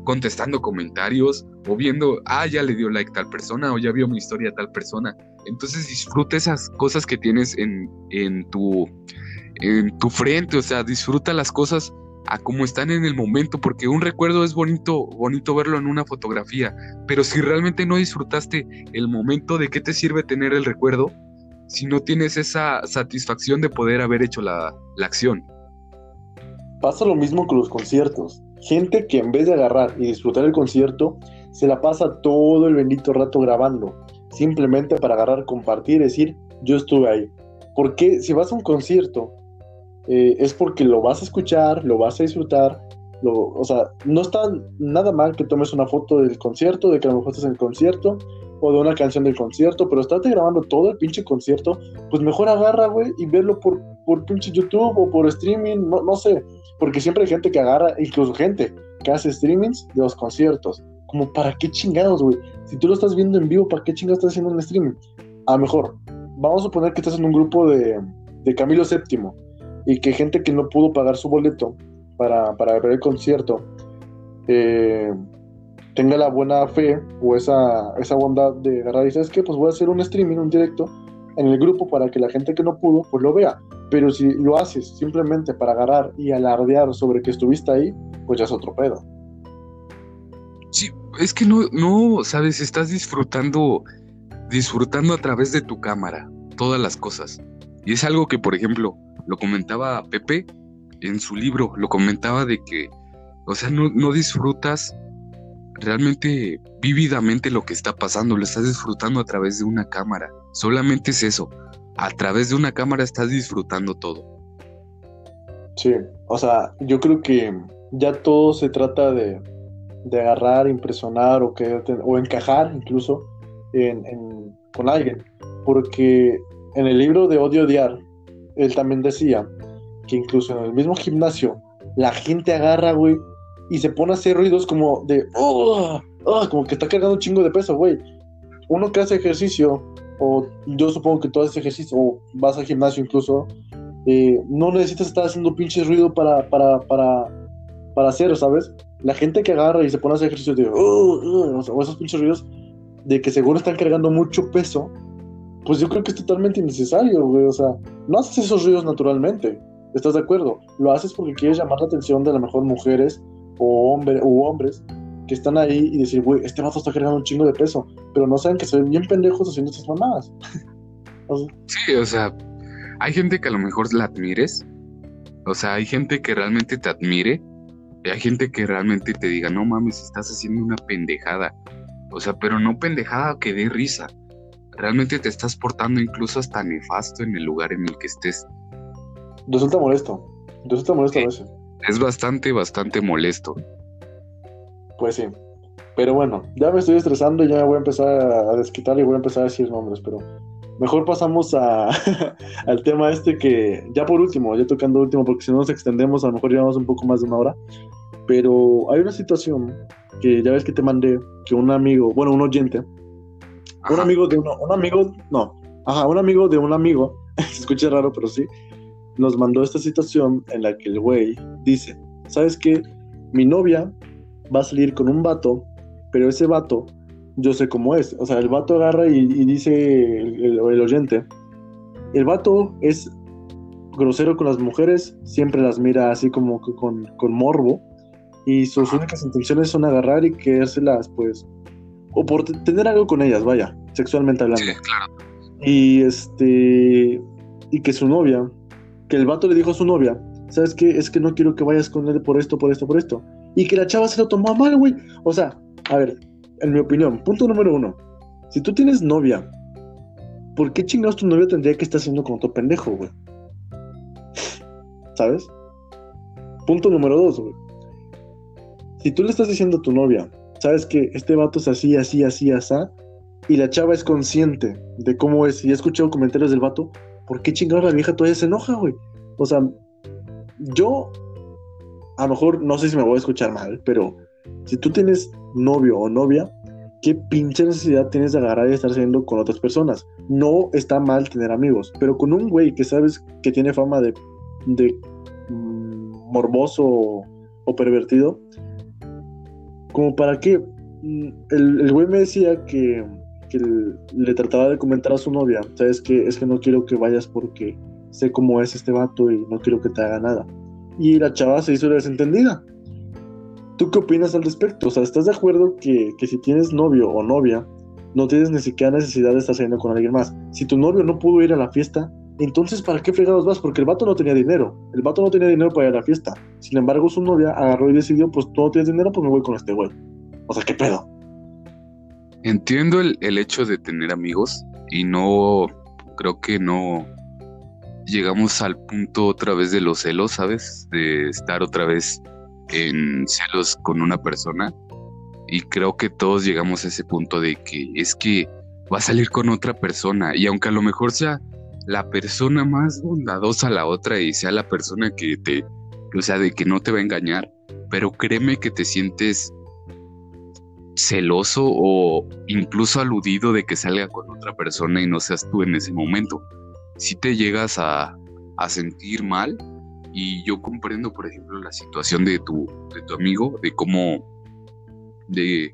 contestando comentarios o viendo, ah, ya le dio like tal persona o ya vio mi historia tal persona. Entonces disfruta esas cosas que tienes en, en, tu, en tu frente, o sea, disfruta las cosas a cómo están en el momento, porque un recuerdo es bonito, bonito verlo en una fotografía, pero si realmente no disfrutaste el momento, ¿de qué te sirve tener el recuerdo si no tienes esa satisfacción de poder haber hecho la, la acción? Pasa lo mismo con los conciertos. Gente que en vez de agarrar y disfrutar el concierto, se la pasa todo el bendito rato grabando, simplemente para agarrar, compartir y decir, yo estuve ahí. Porque si vas a un concierto eh, es porque lo vas a escuchar, lo vas a disfrutar. Lo, o sea, no está nada mal que tomes una foto del concierto, de que a lo mejor estés en el concierto, o de una canción del concierto, pero estás grabando todo el pinche concierto, pues mejor agarra, güey, y verlo por, por pinche YouTube o por streaming, no, no sé, porque siempre hay gente que agarra, incluso gente que hace streamings de los conciertos. Como, ¿para qué chingados, güey? Si tú lo estás viendo en vivo, ¿para qué chingados estás haciendo un streaming? A lo mejor, vamos a suponer que estás en un grupo de, de Camilo VII y que gente que no pudo pagar su boleto para, para ver el concierto eh, tenga la buena fe o esa, esa bondad de agarrar y sabes que pues voy a hacer un streaming, un directo en el grupo para que la gente que no pudo pues lo vea. Pero si lo haces simplemente para agarrar y alardear sobre que estuviste ahí, pues ya es otro pedo. Sí, es que no, no, sabes, estás disfrutando, disfrutando a través de tu cámara todas las cosas. Y es algo que, por ejemplo, lo comentaba Pepe en su libro, lo comentaba de que, o sea, no, no disfrutas realmente vívidamente lo que está pasando, lo estás disfrutando a través de una cámara. Solamente es eso. A través de una cámara estás disfrutando todo. Sí, o sea, yo creo que ya todo se trata de, de agarrar, impresionar o, que, o encajar incluso en, con alguien. Porque en el libro de Odio Odiar, él también decía que incluso en el mismo gimnasio, la gente agarra, güey, y se pone a hacer ruidos como de, oh, como que está cargando un chingo de peso, güey. Uno que hace ejercicio, o yo supongo que tú haces ejercicio, o vas al gimnasio incluso, eh, no necesitas estar haciendo pinches ruido para, para, para, para hacer, ¿sabes? La gente que agarra y se pone a hacer ejercicio de, oh, o esos pinches ruidos, de que seguro están cargando mucho peso, pues yo creo que es totalmente innecesario, güey. O sea, no haces esos ruidos naturalmente. ¿Estás de acuerdo? Lo haces porque quieres llamar la atención de las mejor mujeres o hombre, u hombres que están ahí y decir, güey, este vato está cargando un chingo de peso, pero no saben que se ven bien pendejos haciendo esas mamadas. (laughs) Sí, o sea, hay gente que a lo mejor la admires, o sea, hay gente que realmente te admire, y hay gente que realmente te diga, no mames, estás haciendo una pendejada, o sea, pero no pendejada que dé risa, realmente te estás portando incluso hasta nefasto en el lugar en el que estés. Resulta molesto, resulta molesto a veces. Es bastante, bastante molesto. Pues sí. Pero bueno, ya me estoy estresando y ya me voy a empezar a desquitar y voy a empezar a decir nombres, pero mejor pasamos a, (laughs) al tema este que, ya por último, ya tocando último, porque si no nos extendemos, a lo mejor llevamos un poco más de una hora. Pero hay una situación que ya ves que te mandé, que un amigo, bueno, un oyente, un amigo de uno, un amigo, no, ajá, un amigo de un amigo, (laughs) se escucha raro, pero sí, nos mandó esta situación en la que el güey dice, ¿sabes qué? Mi novia va a salir con un vato, pero ese vato, yo sé cómo es. O sea, el vato agarra y, dice el, oyente, el vato es grosero con las mujeres, siempre las mira así como con, con morbo, y sus únicas intenciones son agarrar y querérselas, pues, o por tener algo con ellas, vaya, sexualmente hablando. Sí, claro. Y este, y que su novia que el vato le dijo a su novia, ¿sabes qué? Es que no quiero que vayas con él por esto, por esto, por esto. Y que la chava se lo tomó mal, güey. O sea, a ver, en mi opinión, punto número uno. Si tú tienes novia, ¿por qué chingados tu novia tendría que estar haciendo como otro pendejo, güey? ¿Sabes? Punto número dos, güey. Si tú le estás diciendo a tu novia, ¿sabes que este vato es así, así, así, así? Y la chava es consciente de cómo es y ha escuchado comentarios del vato, ¿por qué chingados la vieja todavía se enoja, güey? O sea, yo, a lo mejor, no sé si me voy a escuchar mal, pero si tú tienes novio o novia, ¿qué pinche necesidad tienes de agarrar y estar saliendo con otras personas? No está mal tener amigos, pero con un güey que sabes que tiene fama de, de mm, morboso o, pervertido, como para qué? Mm, el güey me decía que que le trataba de comentar a su novia, sabes que es que no quiero que vayas porque sé cómo es este vato y no quiero que te haga nada. Y la chava se hizo desentendida. ¿Tú qué opinas al respecto? O sea, ¿estás de acuerdo que, que si tienes novio o novia, no tienes ni siquiera necesidad de estar saliendo con alguien más? Si tu novio no pudo ir a la fiesta, entonces ¿para qué fregados vas? Porque el vato no tenía dinero. El vato no tenía dinero para ir a la fiesta. Sin embargo, su novia agarró y decidió, pues tú no tienes dinero, pues me voy con este güey. O sea, ¿qué pedo? Entiendo el, hecho de tener amigos y no, creo que no llegamos al punto otra vez de los celos, ¿sabes? De estar otra vez en celos con una persona. Y creo que todos llegamos a ese punto de que es que va a salir con otra persona. Y aunque a lo mejor sea la persona más bondadosa a la otra y sea la persona que te, o sea, de que no te va a engañar, pero créeme que te sientes celoso o incluso aludido de que salga con otra persona y no seas tú en ese momento. Si te llegas a, sentir mal y yo comprendo, por ejemplo, la situación de tu, de tu amigo, de cómo, de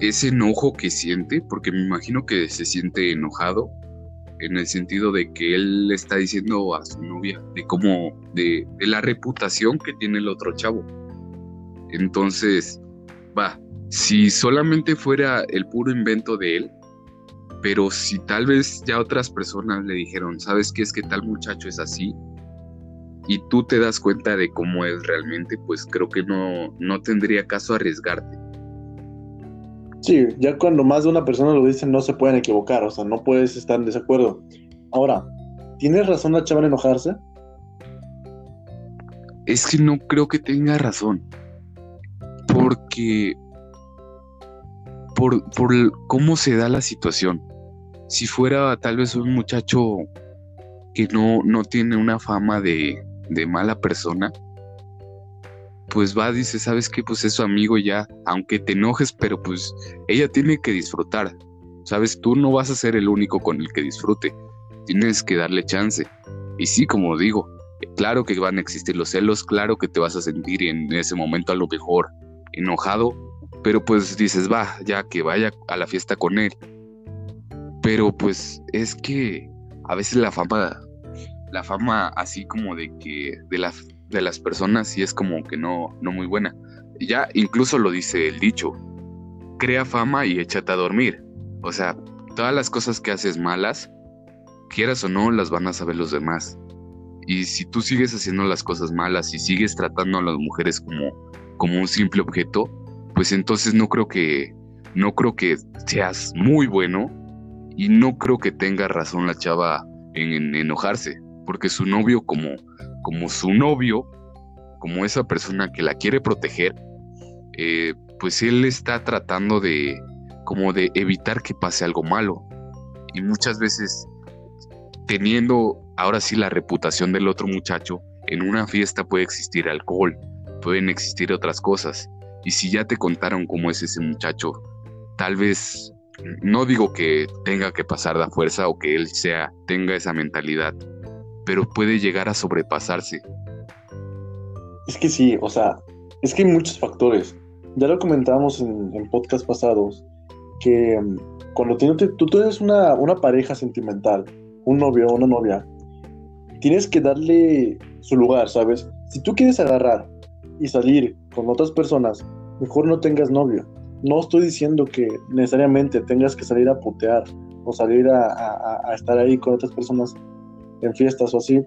ese enojo que siente, porque me imagino que se siente enojado en el sentido de que él le está diciendo a su novia de cómo, de, de la reputación que tiene el otro chavo. Entonces, va, si solamente fuera el puro invento de él, pero si tal vez ya otras personas le dijeron, ¿sabes qué es que tal muchacho es así? Y tú te das cuenta de cómo es realmente, pues creo que no, no tendría caso arriesgarte. Sí, ya cuando más de una persona lo dice no se pueden equivocar, o sea, no puedes estar en desacuerdo. Ahora, ¿tienes razón la chava en enojarse? Es que no creo que tenga razón. Porque por, por cómo se da la situación. Si fuera tal vez un muchacho que no, no tiene una fama de, de mala persona, pues va, dice, ¿sabes qué? Pues es su amigo ya, aunque te enojes, pero pues ella tiene que disfrutar. Sabes, tú no vas a ser el único con el que disfrute. Tienes que darle chance. Y sí, como digo, claro que van a existir los celos, claro que te vas a sentir en ese momento a lo mejor enojado, pero pues dices, va, ya que vaya a la fiesta con él. Pero pues es que a veces la fama, la fama así como de que de las, de las personas sí es como que no, no muy buena. Ya incluso lo dice el dicho, crea fama y échate a dormir. O sea, todas las cosas que haces malas, quieras o no, las van a saber los demás. Y si tú sigues haciendo las cosas malas y sigues tratando a las mujeres como, como un simple objeto, pues entonces no creo que no creo que seas muy bueno y no creo que tenga razón la chava en, enojarse, porque su novio como como su novio, como esa persona que la quiere proteger, eh, pues él está tratando de como de evitar que pase algo malo. Y muchas veces teniendo ahora sí la reputación del otro muchacho, en una fiesta puede existir alcohol, pueden existir otras cosas y si ya te contaron cómo es ese muchacho, tal vez no digo que tenga que pasar de fuerza o que él sea tenga esa mentalidad, pero puede llegar a sobrepasarse. Es que sí, o sea, es que hay muchos factores. Ya lo comentábamos en, en podcast pasados, que mm, cuando tú tienes una, una pareja sentimental, un novio o una novia, tienes que darle su lugar, ¿sabes? Si tú quieres agarrar y salir con otras personas, mejor no tengas novio. No estoy diciendo que necesariamente tengas que salir a putear o salir a, estar ahí con otras personas en fiestas o así,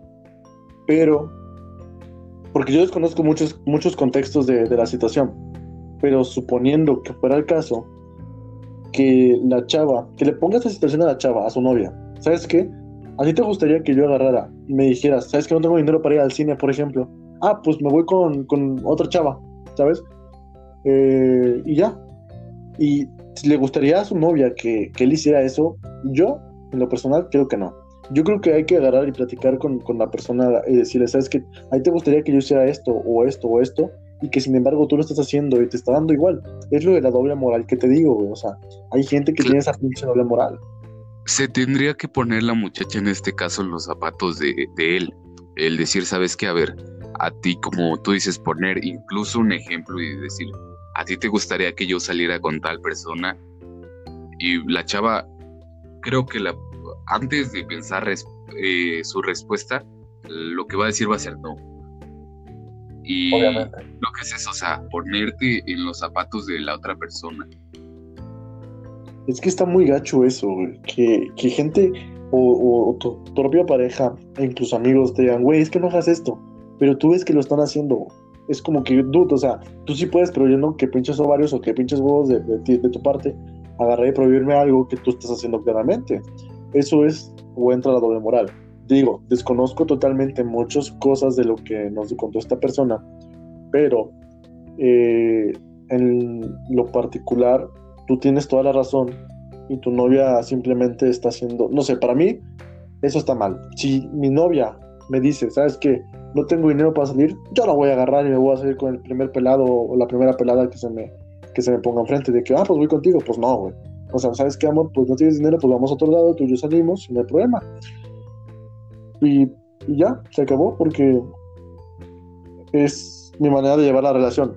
pero porque yo desconozco muchos, muchos contextos de, la situación, pero suponiendo que fuera el caso, que la chava, que le ponga esta situación a la chava, a su novia, ¿sabes qué? ¿A ti te gustaría que yo agarrara y me dijeras, ¿sabes que no tengo dinero para ir al cine, por ejemplo? ah, pues me voy con, otra chava, ¿sabes? Eh, y ya. Y si le gustaría a su novia que, él hiciera eso, yo, en lo personal, creo que no. Yo creo que hay que agarrar y platicar con, la persona y decirle, ¿sabes qué? A ti te gustaría que yo hiciera esto, o esto, o esto, y que sin embargo tú lo estás haciendo y te está dando igual. Es lo de la doble moral que te digo, güey. O sea, hay gente que tiene esa pinche doble moral. Se tendría que poner la muchacha en este caso en los zapatos de, de él. El decir, ¿sabes qué? A ver, a ti, como tú dices, poner incluso un ejemplo y decir, a ti te gustaría que yo saliera con tal persona. Y la chava, creo que la, antes de pensar eh, su respuesta, lo que va a decir va a ser no. Y Obviamente. lo que es eso, o sea, ponerte en los zapatos de la otra persona. Es que está muy gacho eso, Que, que gente o, tu propia pareja e incluso amigos te digan, güey, es que no hagas esto pero tú ves que lo están haciendo. Es como que, dude, o sea, tú sí puedes, pero yo no que pinches ovarios o que pinches huevos de, de, tu parte, agarré y prohibirme algo que tú estás haciendo claramente. Eso es, o entra la doble moral. Digo, desconozco totalmente muchas cosas de lo que nos contó esta persona, pero eh, en lo particular, tú tienes toda la razón y tu novia simplemente está haciendo, no sé, para mí eso está mal. Si mi novia me dice, ¿sabes qué? no tengo dinero para salir, yo no voy a agarrar y me voy a salir con el primer pelado o la primera pelada que se me, que se me ponga enfrente de que, ah, pues voy contigo, pues no, güey. O sea, ¿sabes qué, amor? Pues no tienes dinero, pues vamos a otro lado, tú y yo salimos, no hay problema. Y, ya, se acabó porque es mi manera de llevar la relación.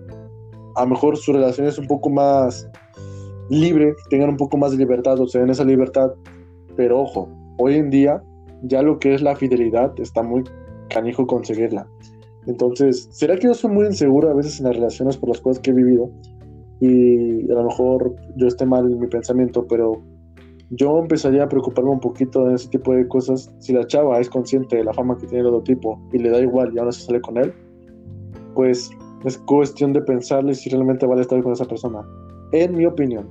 A lo mejor su relación es un poco más libre, tengan un poco más de libertad o se den esa libertad, pero ojo, hoy en día ya lo que es la fidelidad está muy canijo conseguirla. Entonces, ¿será que yo soy muy inseguro a veces en las relaciones por las cosas que he vivido? Y a lo mejor yo esté mal en mi pensamiento, pero yo empezaría a preocuparme un poquito de ese tipo de cosas. Si la chava es consciente de la fama que tiene el otro tipo y le da igual y ahora se sale con él, pues es cuestión de pensarle si realmente vale estar con esa persona. En mi opinión.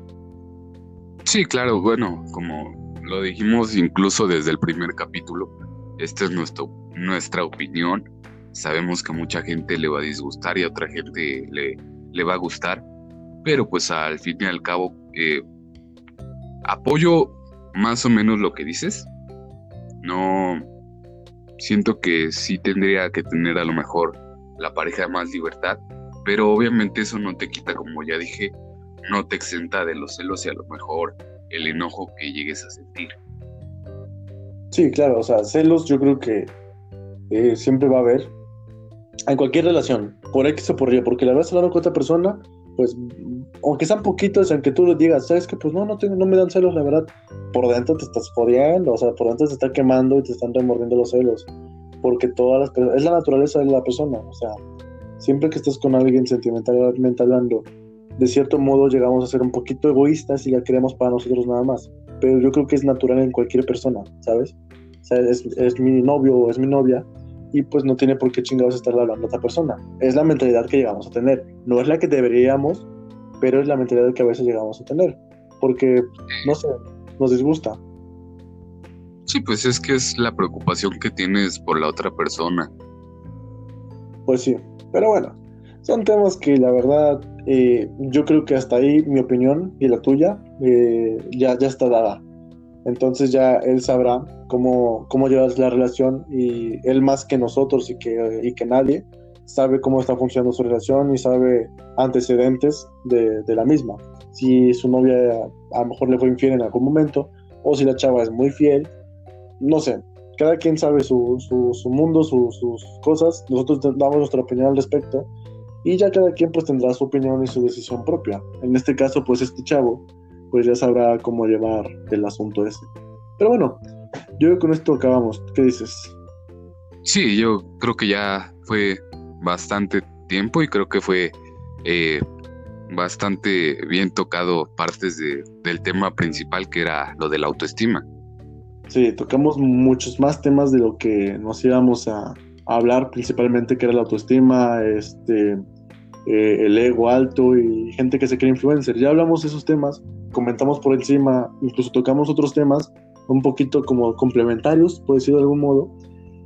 Sí, claro, bueno, como lo dijimos incluso desde el primer capítulo, esta es nuestro, nuestra opinión. Sabemos que a mucha gente le va a disgustar y a otra gente le, le va a gustar, pero pues al fin y al cabo eh, apoyo más o menos lo que dices. No siento que sí tendría que tener a lo mejor la pareja más libertad, pero obviamente eso no te quita, como ya dije, no te exenta de los celos y a lo mejor el enojo que llegues a sentir. Sí, claro, o sea, celos yo creo que eh, siempre va a haber. En cualquier relación, por X o por Y, porque la verdad hablando con otra persona, pues, aunque sean poquitos, aunque tú le digas, sabes que pues no, no, tengo, no me dan celos, la verdad, por dentro te estás jodiendo, o sea, por dentro te está quemando y te están remordiendo los celos, porque todas las es la naturaleza de la persona, o sea, siempre que estás con alguien sentimentalmente hablando, de cierto modo llegamos a ser un poquito egoístas y la queremos para nosotros nada más. Pero yo creo que es natural en cualquier persona, ¿sabes? O sea, es, es mi novio o es mi novia y pues no tiene por qué chingados estar hablando a otra persona. Es la mentalidad que llegamos a tener. No es la que deberíamos, pero es la mentalidad que a veces llegamos a tener. Porque, no sé, nos disgusta. Sí, pues es que es la preocupación que tienes por la otra persona. Pues sí, pero bueno, son temas que la verdad eh, yo creo que hasta ahí mi opinión y la tuya eh, ya, ya está dada. Entonces ya él sabrá cómo, cómo llevar la relación y él más que nosotros y que, y que nadie sabe cómo está funcionando su relación y sabe antecedentes de, de, la misma. Si su novia a lo mejor le fue infiel en algún momento o si la chava es muy fiel, no sé. Cada quien sabe su, su, su mundo, sus cosas. Nosotros damos nuestra opinión al respecto y ya cada quien pues tendrá su opinión y su decisión propia. En este caso pues este chavo pues ya sabrá cómo llevar el asunto ese. Pero bueno, yo creo que con esto acabamos. ¿Qué dices? Sí, yo creo que ya fue bastante tiempo y creo que fue eh, bastante bien tocado partes de, del tema principal que era lo de la autoestima. Sí, tocamos muchos más temas de lo que nos íbamos a, hablar principalmente que era la autoestima, este, eh, el ego alto y gente que se cree influencer. Ya hablamos de esos temas, comentamos por encima, incluso tocamos otros temas un poquito como complementarios, por decirlo de algún modo,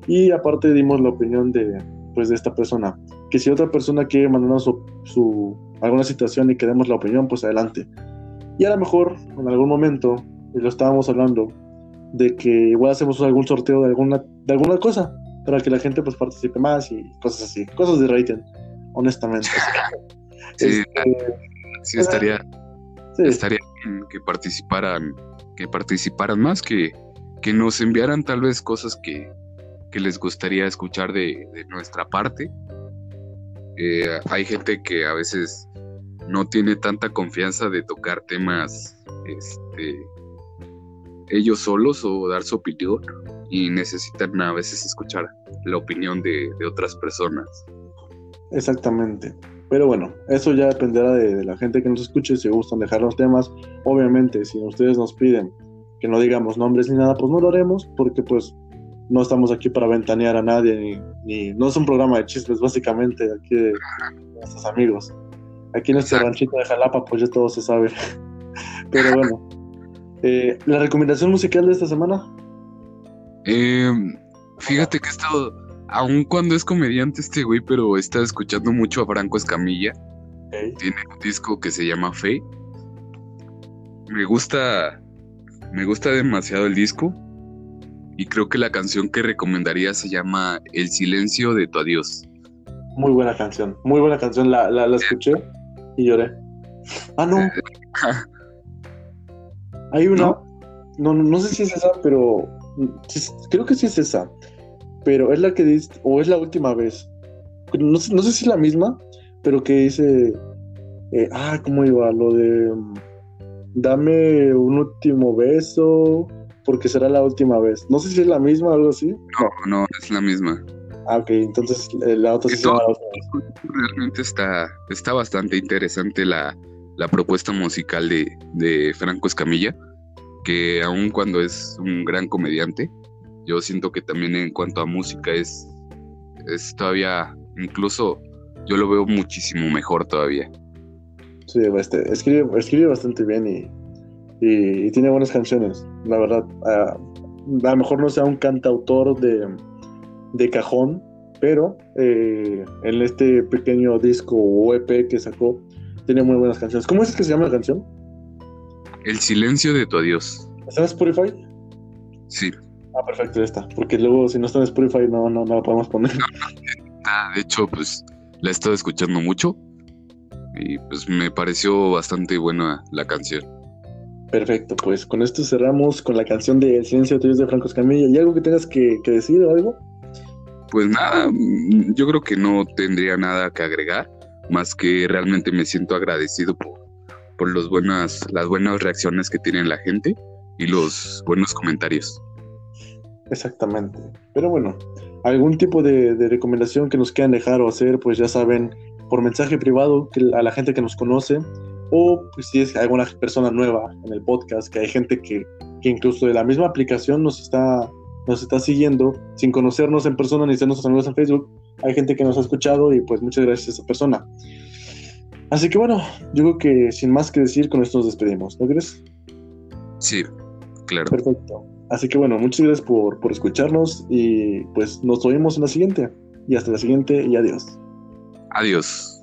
y aparte dimos la opinión de, pues, de esta persona. Que si otra persona quiere mandarnos su, su, alguna situación y queremos la opinión, pues adelante. Y a lo mejor en algún momento, lo estábamos hablando, de que igual hacemos algún sorteo de alguna, de alguna cosa para que la gente pues participe más y cosas así, cosas de rating honestamente. sí, este, estaría, estaría bien que participaran, que participaran más, que, que nos enviaran tal vez cosas que, que les gustaría escuchar de, de nuestra parte. Eh, hay gente que a veces no tiene tanta confianza de tocar temas este, ellos solos o dar su opinión y necesitan a veces escuchar la opinión de, de otras personas. Exactamente. Pero bueno, eso ya dependerá de, la gente que nos escuche, si gustan dejar los temas. Obviamente, si ustedes nos piden que no digamos nombres ni nada, pues no lo haremos, porque pues no estamos aquí para ventanear a nadie, ni, no es un programa de chismes, básicamente, aquí de, nuestros amigos. Aquí en nuestra ranchito de Jalapa, pues ya todo se sabe. (laughs) Pero bueno, eh, ¿la recomendación musical de esta semana? Eh, fíjate que he estado aun cuando es comediante este güey, pero está escuchando mucho a Franco Escamilla. Tiene un disco que se llama Fe. Me gusta, me gusta demasiado el disco. Y creo que la canción que recomendaría se llama El silencio de tu adiós. Muy buena canción, muy buena canción. La, la, escuché y lloré. Ah, no. Hay una. ¿No? no, sé si es esa, pero creo que sí es esa pero es la que dice, o es la última vez. No sé, no sé si es la misma, pero que dice, eh, ah, ¿cómo iba? Lo de, mm, dame un último beso, porque será la última vez. No sé si es la misma o algo así. No, no, es la misma. Ah, ok, entonces eh, la otra sí la última vez. Realmente está, está bastante interesante la, la propuesta musical de, de Franco Escamilla, que aun cuando es un gran comediante, yo siento que también en cuanto a música es, es todavía, incluso yo lo veo muchísimo mejor todavía. Sí, este, escribe, escribe bastante bien y, y- y tiene buenas canciones, la verdad. Ah, a lo mejor no sea un cantautor de, de cajón, pero eh, en este pequeño disco o EP que sacó, tiene muy buenas canciones. ¿Cómo es que se llama la canción? El silencio de tu adiós. ¿Está en Spotify? Sí, Ah, perfecto, ya está. Porque luego si no está en Spotify no, no, no la podemos poner. ah, de hecho, pues la he estado escuchando mucho y pues me pareció bastante buena la canción. Perfecto, pues con esto cerramos con la canción de El silencio de Dios de Franco Escamilla. ¿Y algo que tengas que, que decir o algo? Pues nada, mm, yo creo que no tendría nada que agregar, más que realmente me siento agradecido por, por los buenas, las buenas reacciones que tiene la gente y los buenos comentarios. Exactamente. Pero bueno, algún tipo de, de recomendación que nos quieran dejar o hacer, pues ya saben, por mensaje privado que, a la gente que nos conoce, o pues si es alguna persona nueva en el podcast, que hay gente que, que incluso de la misma aplicación nos está, nos está siguiendo sin conocernos en persona ni ser nuestros amigos en Facebook. Hay gente que nos ha escuchado y pues muchas gracias a esa persona. Así que bueno, yo creo que sin más que decir, con esto nos despedimos, ¿no crees? Sí, claro. Perfecto. Así que bueno, muchas gracias por, por escucharnos y pues nos oímos en la siguiente. Y hasta la siguiente y adiós. Adiós.